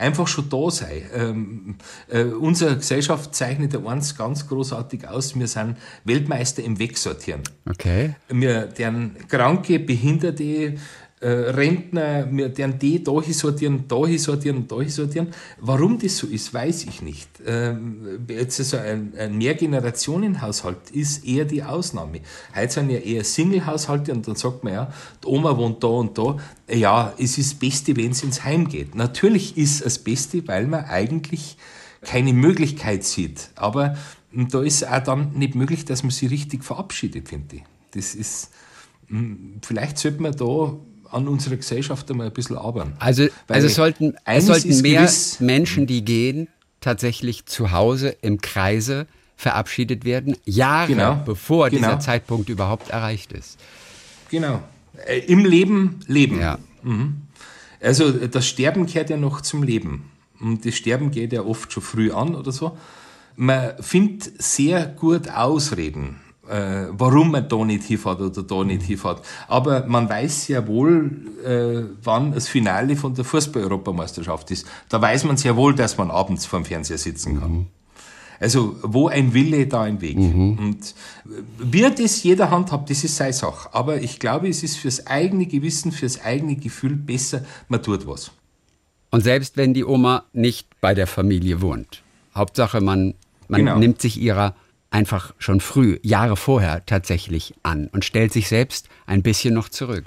einfach schon da sein. Ähm, äh, unsere Gesellschaft zeichnet ja eins ganz großartig aus. Wir sind Weltmeister im Wegsortieren. Okay. Wir, deren Kranke, Behinderte, äh, Rentner, deren die da sortieren, da sortieren, da sortieren. Warum das so ist, weiß ich nicht. Ähm, jetzt also ein, ein Mehrgenerationenhaushalt ist eher die Ausnahme. Heute sind ja eher Single-Haushalte und dann sagt man ja, die Oma wohnt da und da. Ja, es ist das Beste, wenn es ins Heim geht. Natürlich ist es das Beste, weil man eigentlich keine Möglichkeit sieht. Aber da ist auch dann nicht möglich, dass man sie richtig verabschiedet, finde ich. Das ist, hm, vielleicht sollte man da an unserer Gesellschaft einmal ein bisschen arbeiten. Also, also es sollten, es sollten mehr Menschen, die gehen, tatsächlich zu Hause im Kreise verabschiedet werden, Jahre genau, bevor genau. dieser Zeitpunkt überhaupt erreicht ist. Genau. Äh, Im Leben leben. Ja. Mhm. Also das Sterben kehrt ja noch zum Leben. Und das Sterben geht ja oft schon früh an oder so. Man findet sehr gut Ausreden äh, warum man da nicht hinfährt oder da nicht hinfährt. Aber man weiß sehr wohl, äh, wann das Finale von der Fußball-Europameisterschaft ist. Da weiß man sehr wohl, dass man abends vorm Fernseher sitzen kann. Mhm. Also wo ein Wille, da ein Weg. Mhm. Und wie das jeder handhabt, das ist seine Sache. Aber ich glaube, es ist fürs eigene Gewissen, fürs eigene Gefühl besser, man tut was. Und selbst wenn die Oma nicht bei der Familie wohnt. Hauptsache, man, man genau. nimmt sich ihrer einfach schon früh, Jahre vorher tatsächlich an und stellt sich selbst ein bisschen noch zurück.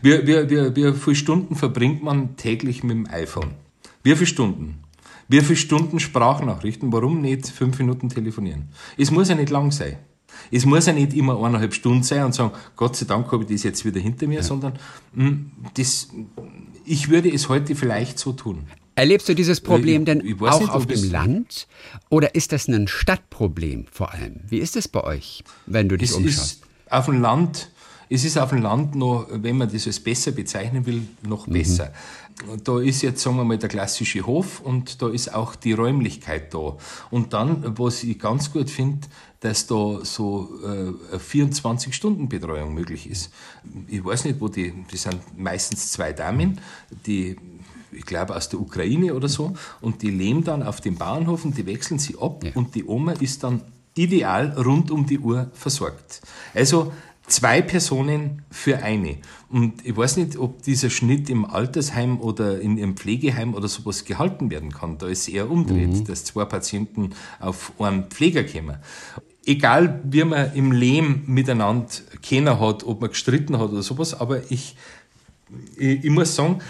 Wie, wie, wie, wie viele Stunden verbringt man täglich mit dem iPhone? Wie viele Stunden? Wie viele Stunden Sprachnachrichten? Warum nicht fünf Minuten telefonieren? Es muss ja nicht lang sein. Es muss ja nicht immer eineinhalb Stunden sein und sagen, Gott sei Dank habe ich das jetzt wieder hinter mir, ja. sondern mh, hm, das, ich würde es heute vielleicht so tun. Erlebst du dieses Problem denn auch auf dem Land oder ist das ein Stadtproblem vor allem? Wie ist es bei euch, wenn du dich es umschaust? Auf dem Land, es ist auf dem Land noch, wenn man das als besser bezeichnen will, noch mhm. besser. Da ist jetzt, sagen wir mal, der klassische Hof und da ist auch die Räumlichkeit da. Und dann, was ich ganz gut finde, dass da so äh, 24-Stunden-Betreuung möglich ist. Ich weiß nicht, wo die, die sind meistens zwei Damen, die ich glaube aus der Ukraine oder so, und die leben dann auf dem Bauernhof und die wechseln sie ab ja. und die Oma ist dann ideal rund um die Uhr versorgt. Also zwei Personen für eine. Und ich weiß nicht, ob dieser Schnitt im Altersheim oder in ihrem Pflegeheim oder sowas gehalten werden kann. Da ist es eher umdreht, mhm. dass zwei Patienten auf einen Pfleger kommen. Egal, wie man im Leben miteinander kennen hat, ob man gestritten hat oder sowas, aber ich, ich, ich muss sagen,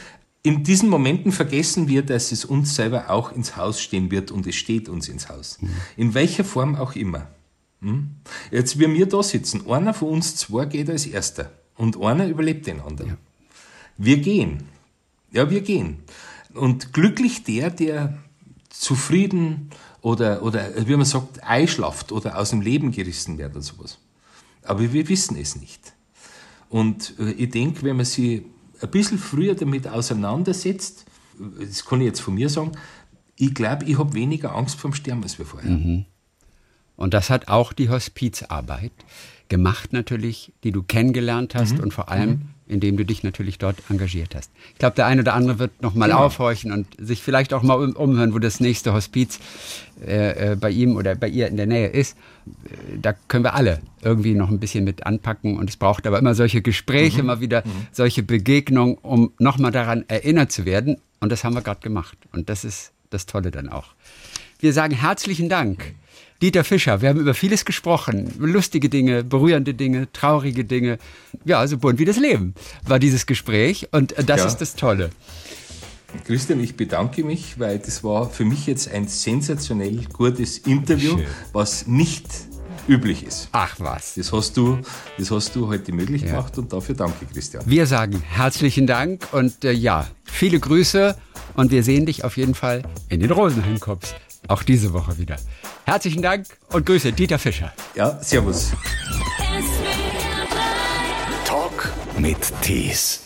in diesen Momenten vergessen wir, dass es uns selber auch ins Haus stehen wird und es steht uns ins Haus. Mhm. In welcher Form auch immer. Hm? Jetzt, wie wir da sitzen, einer von uns zwei geht als Erster und einer überlebt den anderen. Ja. Wir gehen. Ja, wir gehen. Und glücklich der, der zufrieden oder, oder wie man sagt, einschlaft oder aus dem Leben gerissen wird oder sowas. Aber wir wissen es nicht. Und äh, ich denke, wenn man sie ein bisschen früher damit auseinandersetzt, das kann ich jetzt von mir sagen, ich glaube, ich habe weniger Angst vorm Sterben als wir vorher. Mhm. Und das hat auch die Hospizarbeit gemacht natürlich, die du kennengelernt hast mhm. und vor allem, mhm. Indem du dich natürlich dort engagiert hast. Ich glaube, der eine oder andere wird noch mal genau. aufhorchen und sich vielleicht auch mal um, umhören, wo das nächste Hospiz äh, äh, bei ihm oder bei ihr in der Nähe ist. Äh, da können wir alle irgendwie noch ein bisschen mit anpacken und es braucht aber immer solche Gespräche, mhm. immer wieder mhm. solche Begegnungen, um noch mal daran erinnert zu werden. Und das haben wir gerade gemacht. Und das ist das Tolle dann auch. Wir sagen herzlichen Dank Dieter Fischer. Wir haben über vieles gesprochen. Lustige Dinge, berührende Dinge, traurige Dinge. Ja, so bunt wie das Leben war dieses Gespräch. Und äh, das ja. ist das Tolle. Christian, ich bedanke mich, weil das war für mich jetzt ein sensationell gutes Interview, Schön. was nicht üblich ist. Ach was. Das hast du, das hast du heute möglich gemacht ja. und dafür danke, Christian. Wir sagen herzlichen Dank und äh, ja, viele Grüße und wir sehen dich auf jeden Fall in den Rosenheimkopf auch diese Woche wieder. Herzlichen Dank und Grüße, Dieter Fischer. Ja, Servus. Talk mit Tees.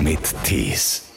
mit Tees.